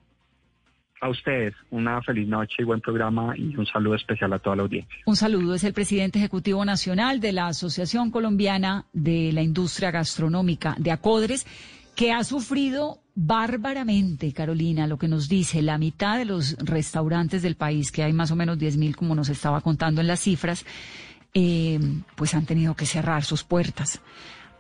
A ustedes, una feliz noche y buen programa y un saludo especial a toda la audiencia. Un saludo, es el presidente ejecutivo nacional de la Asociación Colombiana de la Industria Gastronómica de Acodres, que ha sufrido bárbaramente, Carolina, lo que nos dice la mitad de los restaurantes del país, que hay más o menos 10 mil, como nos estaba contando en las cifras, eh, pues han tenido que cerrar sus puertas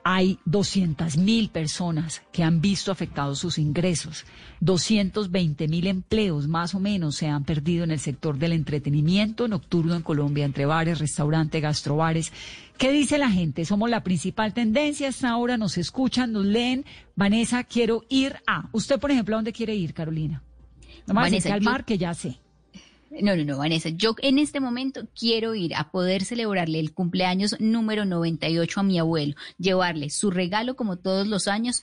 hay 200 mil personas que han visto afectados sus ingresos, 220 mil empleos más o menos se han perdido en el sector del entretenimiento nocturno en Colombia, entre bares, restaurantes, gastrobares. ¿Qué dice la gente? Somos la principal tendencia. Hasta ahora nos escuchan, nos leen. Vanessa, quiero ir a. Usted, por ejemplo, ¿a dónde quiere ir, Carolina? No Vanessa, al mar, que ya sé. No, no, no, Vanessa. Yo en este momento quiero ir a poder celebrarle el cumpleaños número 98 a mi abuelo, llevarle su regalo como todos los años,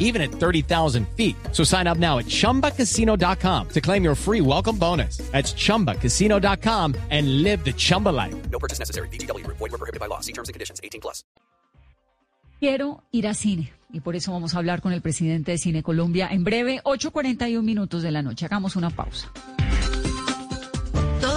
even at 30,000 feet. So sign up now at chumbacasino.com to claim your free welcome bonus. That's chumbacasino.com and live the Chumba life. No purchase necessary. BGW. Void were prohibited by law. See terms and conditions 18 plus. Quiero ir a cine y por eso vamos a hablar con el presidente de Cine Colombia en breve, 8.41 minutos de la noche. Hagamos una pausa.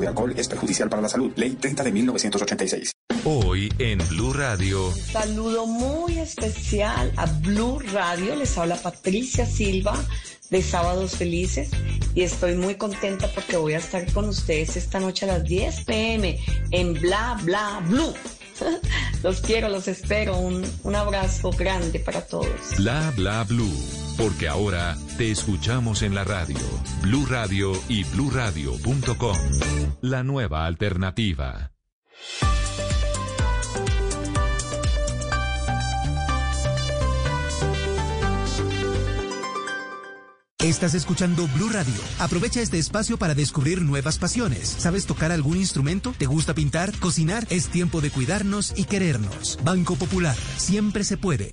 de alcohol es perjudicial para la salud. Ley 30 de 1986. Hoy en Blue Radio. Saludo muy especial a Blue Radio. Les habla Patricia Silva de Sábados Felices y estoy muy contenta porque voy a estar con ustedes esta noche a las 10 pm en Bla Bla Blue. Los quiero, los espero. Un, un abrazo grande para todos. Bla Bla Blue porque ahora te escuchamos en la radio, Blue Radio y bluradio.com. La nueva alternativa. Estás escuchando Blue Radio. Aprovecha este espacio para descubrir nuevas pasiones. ¿Sabes tocar algún instrumento? ¿Te gusta pintar? ¿Cocinar? Es tiempo de cuidarnos y querernos. Banco Popular. Siempre se puede.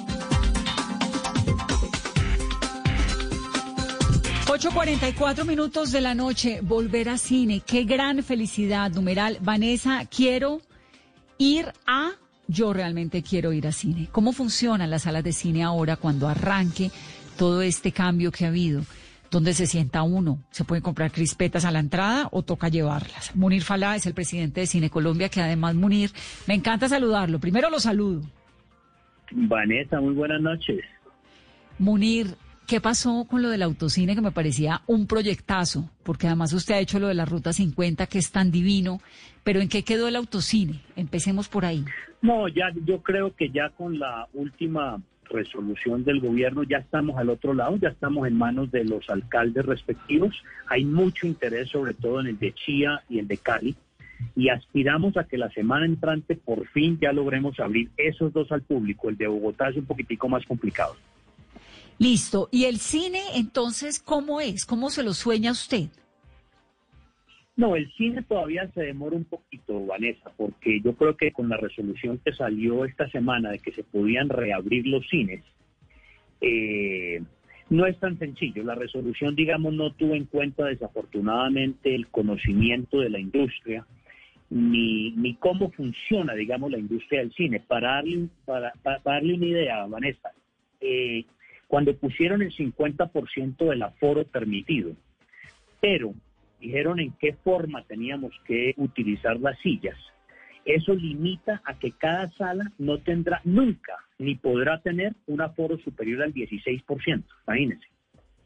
8.44 minutos de la noche, volver a cine. Qué gran felicidad, numeral. Vanessa, quiero ir a yo realmente quiero ir a cine. ¿Cómo funcionan las salas de cine ahora cuando arranque todo este cambio que ha habido? ¿Dónde se sienta uno? ¿Se pueden comprar crispetas a la entrada o toca llevarlas? Munir Falá es el presidente de Cine Colombia, que además, Munir, me encanta saludarlo. Primero lo saludo. Vanessa, muy buenas noches. Munir, ¿qué pasó con lo del autocine que me parecía un proyectazo? Porque además usted ha hecho lo de la Ruta 50, que es tan divino, pero ¿en qué quedó el autocine? Empecemos por ahí. No, ya yo creo que ya con la última resolución del gobierno ya estamos al otro lado, ya estamos en manos de los alcaldes respectivos. Hay mucho interés sobre todo en el de Chía y el de Cali y aspiramos a que la semana entrante por fin ya logremos abrir esos dos al público. El de Bogotá es un poquitico más complicado. Listo. ¿Y el cine entonces cómo es? ¿Cómo se lo sueña usted? No, el cine todavía se demora un poquito, Vanessa, porque yo creo que con la resolución que salió esta semana de que se podían reabrir los cines, eh, no es tan sencillo. La resolución, digamos, no tuvo en cuenta desafortunadamente el conocimiento de la industria, ni, ni cómo funciona, digamos, la industria del cine. Para darle, para, darle una idea, Vanessa, eh, cuando pusieron el 50% del aforo permitido, pero dijeron en qué forma teníamos que utilizar las sillas. Eso limita a que cada sala no tendrá nunca ni podrá tener un aforo superior al 16%, imagínense.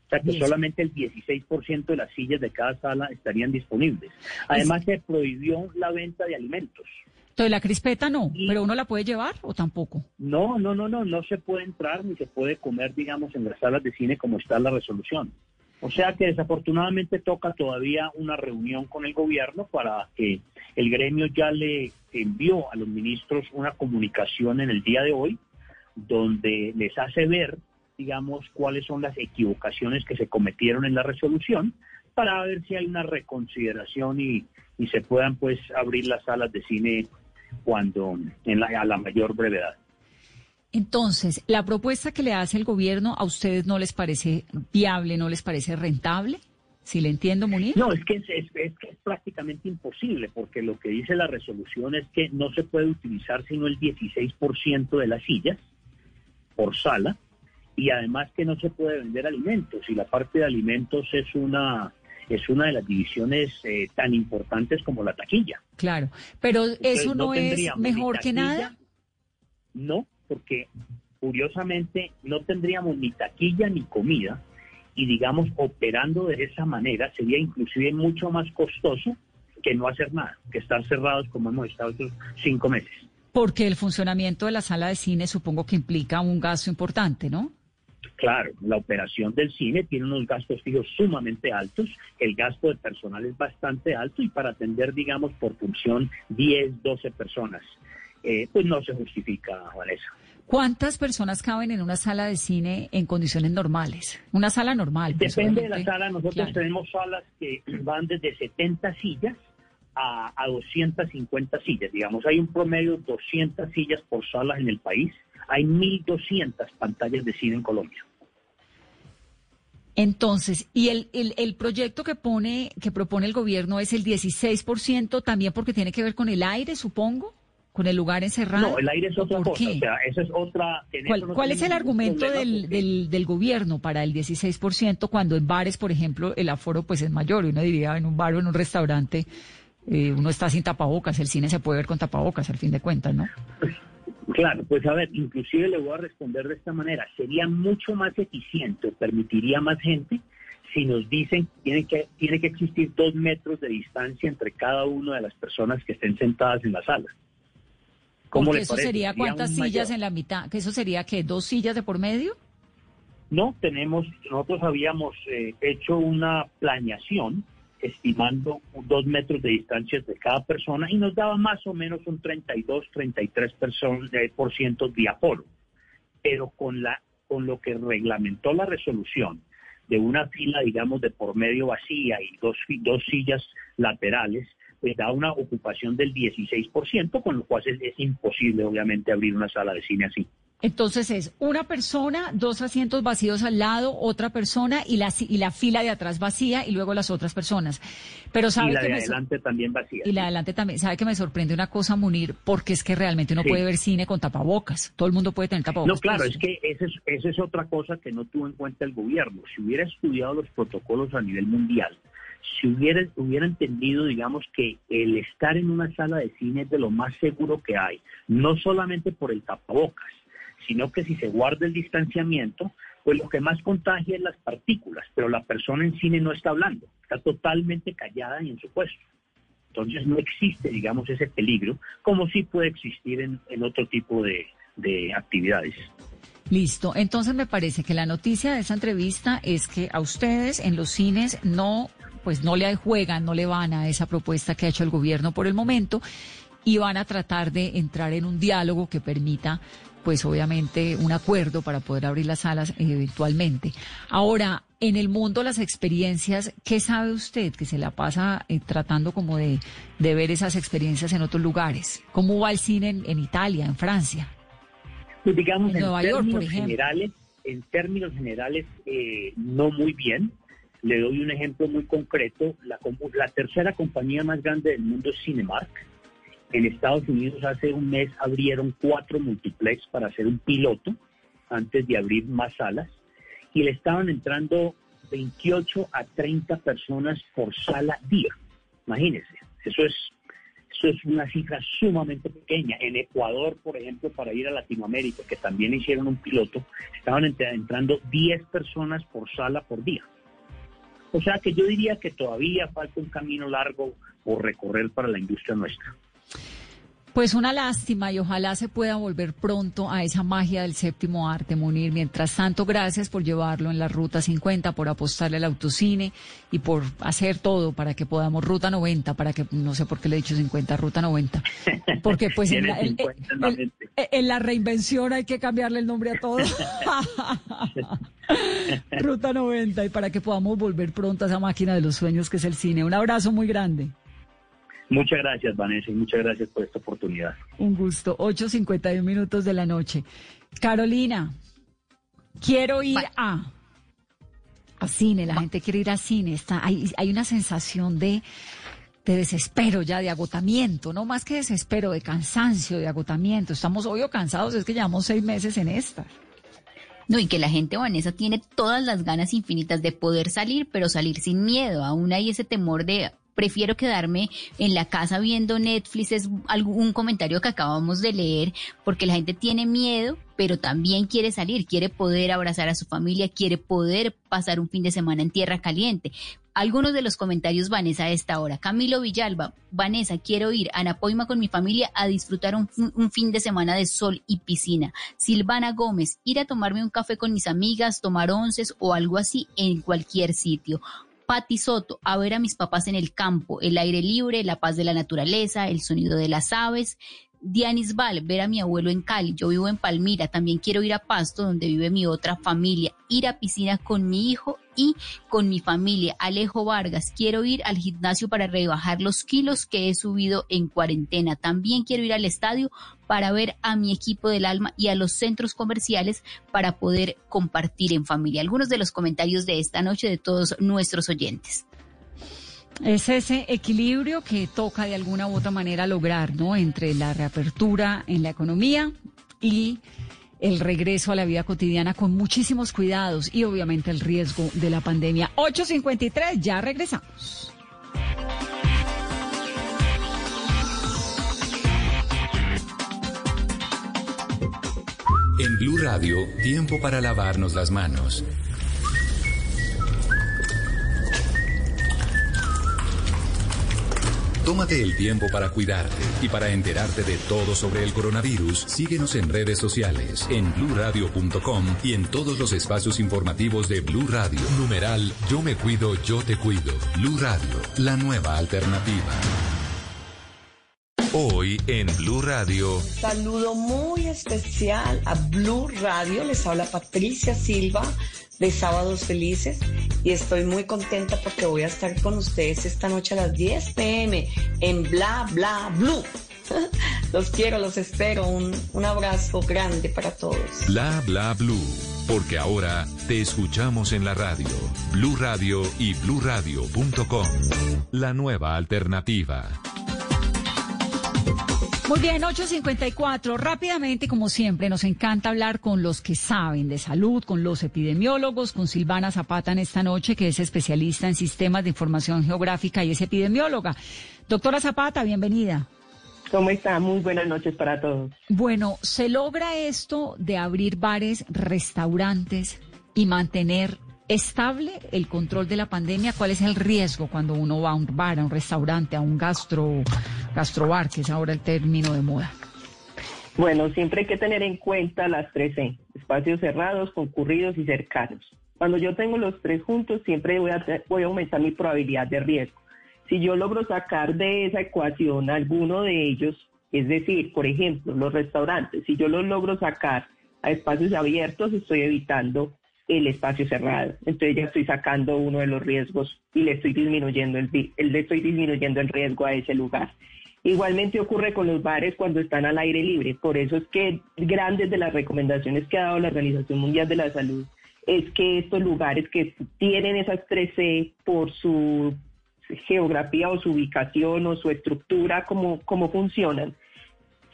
O sea que solamente el 16% de las sillas de cada sala estarían disponibles. Además se prohibió la venta de alimentos. Entonces la crispeta no, pero uno la puede llevar o tampoco. No, no, no, no, no se puede entrar ni se puede comer, digamos, en las salas de cine como está la resolución. O sea que desafortunadamente toca todavía una reunión con el gobierno para que el gremio ya le envió a los ministros una comunicación en el día de hoy donde les hace ver, digamos, cuáles son las equivocaciones que se cometieron en la resolución para ver si hay una reconsideración y, se puedan pues abrir las salas de cine cuando en la, a la mayor brevedad. Entonces, la propuesta que le hace el gobierno a ustedes no les parece viable, no les parece rentable, si le entiendo, Munir. No, es que es, prácticamente imposible, porque lo que dice la resolución es que no se puede utilizar sino el 16% de las sillas por sala, y además que no se puede vender alimentos, y la parte de alimentos es una es una de las divisiones eh, tan importantes como la taquilla. Claro, pero eso no, es mejor que nada. No, porque curiosamente no tendríamos ni taquilla ni comida y digamos operando de esa manera sería inclusive mucho más costoso que no hacer nada, que estar cerrados como hemos estado estos cinco meses. Porque el funcionamiento de la sala de cine supongo que implica un gasto importante, ¿no? Claro, la operación del cine tiene unos gastos fijos sumamente altos, el gasto de personal es bastante alto y para atender, digamos, por función 10, 12 personas eh, pues no se justifica, Vanessa. ¿Cuántas personas caben en una sala de cine en condiciones normales? Una sala normal. Pues, Depende de la sala. Nosotros tenemos salas que van desde 70 sillas a, a 250 sillas. Digamos, hay un promedio de 200 sillas por sala en el país. Hay 1.200 pantallas de cine en Colombia. Entonces, y el, el, el, proyecto que pone, que propone el gobierno es el 16% también porque tiene que ver con el aire, supongo con el lugar encerrado? No, el aire es otra cosa. O sea, esa es otra. ¿Cuál, es el argumento del, del, del, gobierno para el 16% cuando en bares, por ejemplo, el aforo pues es mayor? Uno diría en un bar o en un restaurante eh, uno está sin tapabocas, el cine se puede ver con tapabocas, al fin de cuentas, ¿no? Claro, pues a ver, inclusive le voy a responder de esta manera. Sería mucho más eficiente, permitiría más gente si nos dicen que tiene que, tiene que existir dos metros de distancia entre cada una de las personas que estén sentadas en la sala. ¿Cómo eso sería cuántas sillas en la mitad? ¿Que eso sería que dos sillas de por medio? No, tenemos, nosotros habíamos eh, hecho una planeación estimando dos metros de distancia de cada persona y nos daba más o menos un 32, 33 eh, por ciento de aforo. Pero con, la, con lo que reglamentó la resolución de una fila, digamos, de por medio vacía y dos, dos sillas laterales, pues da una ocupación del 16%, con lo cual es, imposible, obviamente, abrir una sala de cine así. Entonces es una persona, dos asientos vacíos al lado, otra persona y la, y la fila de atrás vacía y luego las otras personas. Pero sabe y la que de me adelante también vacía. Y la de adelante también. ¿Sabe que me sorprende una cosa, Munir? Porque es que realmente uno Sí. puede ver cine con tapabocas. Todo el mundo puede tener tapabocas. No, claro, puesto. es que esa es, esa es otra cosa que no tuvo en cuenta el gobierno. Si hubiera estudiado los protocolos a nivel mundial, si hubiera, hubiera entendido, digamos, que el estar en una sala de cine es de lo más seguro que hay, no solamente por el tapabocas, sino que si se guarda el distanciamiento, pues lo que más contagia es las partículas, pero la persona en cine no está hablando, está totalmente callada y en su puesto. Entonces no existe, digamos, ese peligro, como sí puede existir en, en otro tipo de, de actividades. Listo. Entonces me parece que la noticia de esa entrevista es que a ustedes en los cines no, pues no le juegan, no le van a esa propuesta que ha hecho el gobierno por el momento y van a tratar de entrar en un diálogo que permita, pues obviamente, un acuerdo para poder abrir las salas eh, eventualmente. Ahora, en el mundo, las experiencias, ¿qué sabe usted que se la pasa eh, tratando como de, de ver esas experiencias en otros lugares? ¿Cómo va el cine en, en Italia, en Francia? Pues digamos, En en, Nueva York, términos por ejemplo. generales, en términos generales, eh, no muy bien. Le doy un ejemplo muy concreto. La, la tercera compañía más grande del mundo es Cinemark. En Estados Unidos hace un mes abrieron cuatro multiplex para hacer un piloto antes de abrir más salas y le estaban entrando 28 a 30 personas por sala día. Imagínense, eso es eso es una cifra sumamente pequeña. En Ecuador, por ejemplo, para ir a Latinoamérica, que también hicieron un piloto, estaban ent- entrando 10 personas por sala por día. O sea que yo diría que todavía falta un camino largo por recorrer para la industria nuestra. Pues una lástima y ojalá se pueda volver pronto a esa magia del séptimo arte, Munir. Mientras tanto, gracias por llevarlo en la Ruta 50, por apostarle al autocine y por hacer todo para que podamos Ruta 90, para que, no sé por qué le he dicho 50, Ruta 90. Porque pues en la, el- 50 en en la reinvención hay que cambiarle el nombre a todo. Ruta 90 y para que podamos volver pronto a esa máquina de los sueños que es el cine. Un abrazo muy grande. Muchas gracias, Vanessa, y muchas gracias por esta oportunidad. Un gusto. 8.51 minutos de la noche. Carolina, quiero ir a, a cine. La gente quiere ir a cine. Está, hay, hay una sensación de, de desespero ya, de agotamiento. No más que desespero, de cansancio, de agotamiento. Estamos obvio cansados, es que llevamos seis meses en esta. No, y que la gente, Vanessa, tiene todas las ganas infinitas de poder salir, pero salir sin miedo. Aún hay ese temor de prefiero quedarme en la casa viendo Netflix, es algún comentario que acabamos de leer, porque la gente tiene miedo, pero también quiere salir, quiere poder abrazar a su familia, quiere poder pasar un fin de semana en tierra caliente. Algunos de los comentarios, Vanessa, a esta hora. Camilo Villalba, Vanessa, quiero ir a Napoima con mi familia a disfrutar un, un fin de semana de sol y piscina. Silvana Gómez, ir a tomarme un café con mis amigas, tomar onces o algo así en cualquier sitio. Pati Soto, a ver a mis papás en el campo, el aire libre, la paz de la naturaleza, el sonido de las aves. Dianis Val, ver a mi abuelo en Cali, yo vivo en Palmira, también quiero ir a Pasto, donde vive mi otra familia, ir a piscina con mi hijo y con mi familia. Alejo Vargas, quiero ir al gimnasio para rebajar los kilos que he subido en cuarentena. También quiero ir al estadio para ver a mi equipo del alma y a los centros comerciales para poder compartir en familia. Algunos de los comentarios de esta noche de todos nuestros oyentes. Es ese equilibrio que toca de alguna u otra manera lograr, ¿no? Entre la reapertura en la economía y el regreso a la vida cotidiana con muchísimos cuidados y obviamente el riesgo de la pandemia. 8.53, ya regresamos. En Blue Radio, tiempo para lavarnos las manos. Tómate el tiempo para cuidarte y para enterarte de todo sobre el coronavirus. Síguenos en redes sociales, en bluradio.com y en todos los espacios informativos de Blue Radio. Numeral Yo me cuido, yo te cuido. Blue Radio, la nueva alternativa. Hoy en Blue Radio. Saludo muy especial a Blue Radio. Les habla Patricia Silva de Sábados Felices y estoy muy contenta porque voy a estar con ustedes esta noche a las 10 pm en Bla Bla Blue. Los quiero, los espero. Un, un abrazo grande para todos. Bla bla blue, porque ahora te escuchamos en la radio, Blue Radio y bluradio.com. La nueva alternativa. Muy bien, 8.54. Rápidamente, como siempre, nos encanta hablar con los que saben de salud, con los epidemiólogos, con Silvana Zapata en esta noche, que es especialista en sistemas de información geográfica y es epidemióloga. Doctora Zapata, bienvenida. ¿Cómo está? Muy buenas noches para todos. Bueno, ¿se logra esto de abrir bares, restaurantes y mantener estable el control de la pandemia? ¿Cuál es el riesgo cuando uno va a un bar, a un restaurante, a un gastro, gastrobar, que es ahora el término de moda? Bueno, siempre hay que tener en cuenta las tres E, espacios cerrados, concurridos y cercanos. Cuando yo tengo los tres juntos, siempre voy a, voy a aumentar mi probabilidad de riesgo. Si yo logro sacar de esa ecuación alguno de ellos, es decir, por ejemplo, los restaurantes, si yo los logro sacar a espacios abiertos, estoy evitando el espacio cerrado. Entonces ya estoy sacando uno de los riesgos y le estoy disminuyendo el, le estoy disminuyendo el riesgo a ese lugar. Igualmente ocurre con los bares cuando están al aire libre. Por eso es que grandes de las recomendaciones que ha dado la Organización Mundial de la Salud es que estos lugares que tienen esas 3C por su geografía o su ubicación o su estructura, cómo, cómo funcionan,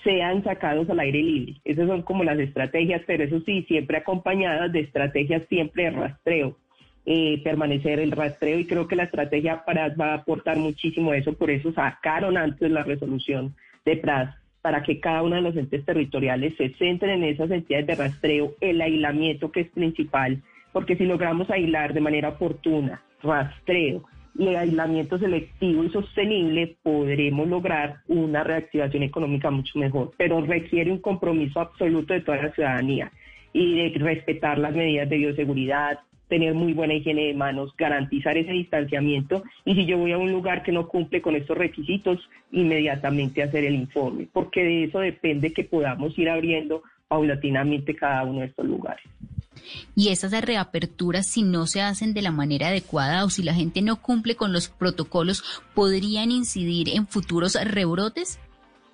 sean sacados al aire libre. Esas son como las estrategias, pero eso sí, siempre acompañadas de estrategias siempre de rastreo, eh, permanecer el rastreo y creo que la estrategia para va a aportar muchísimo eso, por eso sacaron antes la resolución de PRAS para que cada uno de los entes territoriales se centren en esas entidades de rastreo, el aislamiento que es principal, porque si logramos aislar de manera oportuna, rastreo, y aislamiento selectivo y sostenible, podremos lograr una reactivación económica mucho mejor, pero requiere un compromiso absoluto de toda la ciudadanía y de respetar las medidas de bioseguridad, tener muy buena higiene de manos, garantizar ese distanciamiento y si yo voy a un lugar que no cumple con estos requisitos, inmediatamente hacer el informe, porque de eso depende que podamos ir abriendo paulatinamente cada uno de estos lugares. Y esas reaperturas, si no se hacen de la manera adecuada o si la gente no cumple con los protocolos, ¿podrían incidir en futuros rebrotes?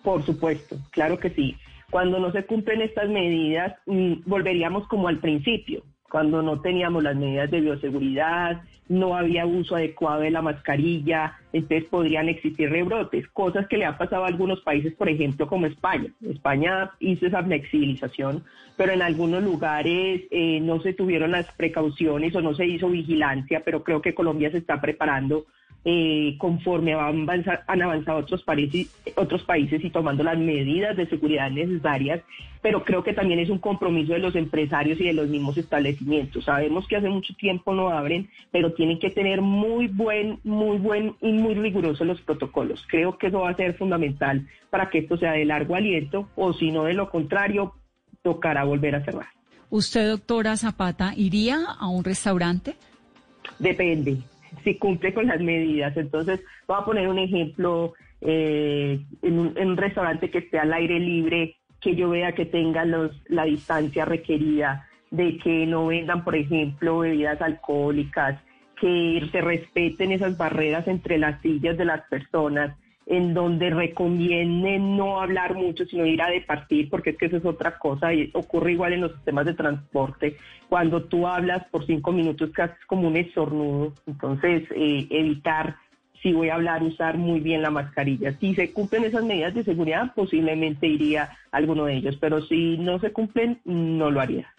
Por supuesto, claro que sí. Cuando no se cumplen estas medidas, mm, volveríamos como al principio, cuando no teníamos las medidas de bioseguridad, no había uso adecuado de la mascarilla, entonces podrían existir rebrotes, cosas que le ha pasado a algunos países, por ejemplo, como España. España hizo esa flexibilización, pero en algunos lugares eh, no se tuvieron las precauciones o no se hizo vigilancia, pero creo que Colombia se está preparando eh, conforme han avanzado, otros, países, otros países y tomando las medidas de seguridad necesarias, pero creo que también es un compromiso de los empresarios y de los mismos establecimientos. Sabemos que hace mucho tiempo no abren, pero tienen que tener muy buen, muy buen y muy rigurosos los protocolos. Creo que eso va a ser fundamental para que esto sea de largo aliento o si no de lo contrario, tocará volver a cerrar. ¿Usted, doctora Zapata, iría a un restaurante? Depende si cumple con las medidas. Entonces, voy a poner un ejemplo eh, en, un, restaurante que esté al aire libre, que yo vea que tenga los, la distancia requerida, de que no vendan, por ejemplo, bebidas alcohólicas, que se respeten esas barreras entre las sillas de las personas, en donde recomiende no hablar mucho, sino ir a departir, porque es que eso es otra cosa y ocurre igual en los sistemas de transporte. Cuando tú hablas por cinco minutos casi es como un estornudo, entonces eh, evitar, si voy a hablar, usar muy bien la mascarilla. Si se cumplen esas medidas de seguridad, posiblemente iría a alguno de ellos, pero si no se cumplen, no lo haría.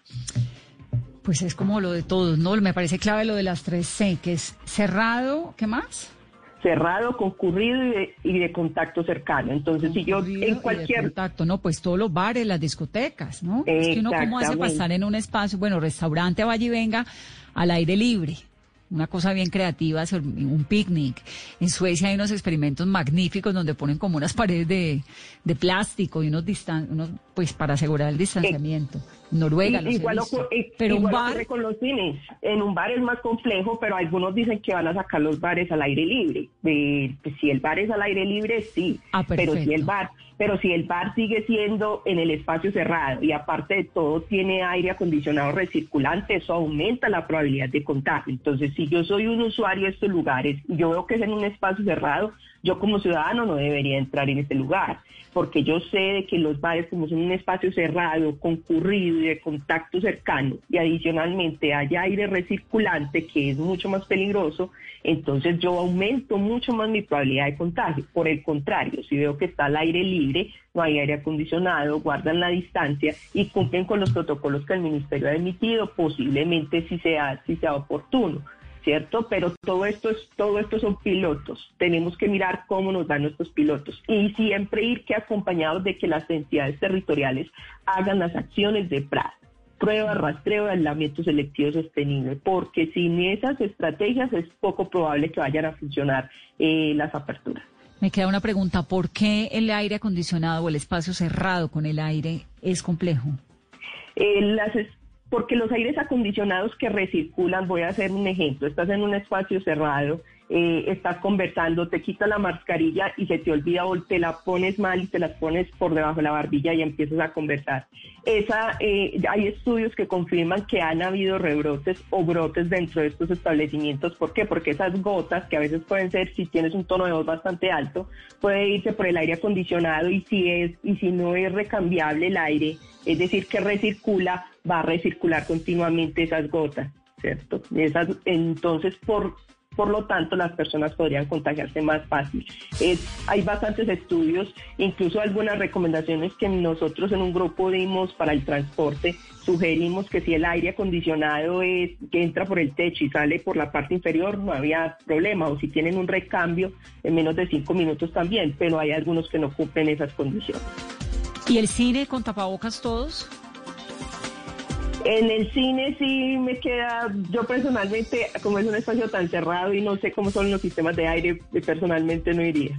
Pues es como lo de todos, ¿no? Me parece clave lo de las tres C, que es cerrado, ¿qué más? Cerrado, concurrido y de, contacto cercano. Entonces, si yo en cualquier... contacto, no, pues todos los bares, las discotecas, ¿no? Es que uno cómo hace pasar en un espacio, bueno, restaurante, vaya y venga, al aire libre una cosa bien creativa, un picnic. En Suecia hay unos experimentos magníficos donde ponen como unas paredes de, de plástico y unos, distan unos, pues para asegurar el distanciamiento. Noruega, los igual, pero un bar con los cines. En un bar es más complejo, pero algunos dicen que van a sacar los bares al aire libre. Pues, si el bar es al aire libre, sí. Ah, pero si el bar pero si el bar sigue siendo en el espacio cerrado y aparte de todo tiene aire acondicionado recirculante, eso aumenta la probabilidad de contagio. Entonces, si yo soy un usuario de estos lugares y yo veo que es en un espacio cerrado, Yo como ciudadano no debería entrar en ese lugar, porque yo sé de que los bares como son un espacio cerrado, concurrido y de contacto cercano, y adicionalmente hay aire recirculante que es mucho más peligroso, entonces yo aumento mucho más mi probabilidad de contagio. Por el contrario, si veo que está al aire libre, no hay aire acondicionado, guardan la distancia y cumplen con los protocolos que el Ministerio ha emitido, posiblemente si sea, si sea oportuno. ¿Cierto? Pero todo esto es todo esto son pilotos. Tenemos que mirar cómo nos dan nuestros pilotos y siempre ir que acompañados de que las entidades territoriales hagan las acciones de PRA, prueba, rastreo de aislamiento selectivo sostenible, porque sin esas estrategias es poco probable que vayan a funcionar eh, las aperturas. Me queda una pregunta, ¿por qué el aire acondicionado o el espacio cerrado con el aire es complejo? Eh, las, porque los aires acondicionados que recirculan, voy a hacer un ejemplo, estás en un espacio cerrado, eh, estás conversando, te quitas la mascarilla y se te olvida o te la pones mal y te la pones por debajo de la barbilla y empiezas a conversar. Esa, eh, hay estudios que confirman que han habido rebrotes o brotes dentro de estos establecimientos. ¿Por qué? Porque esas gotas, que a veces pueden ser, si tienes un tono de voz bastante alto, puede irse por el aire acondicionado y si, es, y si no es recambiable el aire, es decir, que recircula, va a recircular continuamente esas gotas. ¿Cierto? Entonces, por por lo tanto las personas podrían contagiarse más fácil. hay bastantes estudios, incluso algunas recomendaciones que nosotros en un grupo dimos para el transporte, sugerimos que si el aire acondicionado es que entra por el techo y sale por la parte inferior, no había problema, o si tienen un recambio en menos de cinco minutos también, pero hay algunos que no cumplen esas condiciones. ¿Y el cine con tapabocas todos? En el cine sí me queda, yo personalmente, como es un espacio tan cerrado y no sé cómo son los sistemas de aire, personalmente no iría.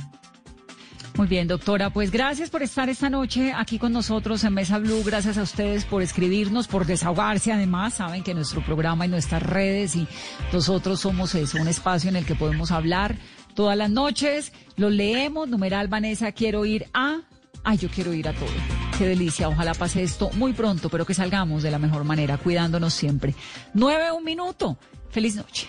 Muy bien, doctora. Pues gracias por estar esta noche aquí con nosotros en Mesa Blue. Gracias a ustedes por escribirnos, por desahogarse. Además, saben que nuestro programa y nuestras redes y nosotros somos eso, un espacio en el que podemos hablar todas las noches. Lo leemos. Numeral Vanessa, quiero ir a. Ay, yo quiero ir a todo. Qué delicia. Ojalá pase esto muy pronto, pero que salgamos de la mejor manera, cuidándonos siempre. Nueve, un minuto. Feliz noche.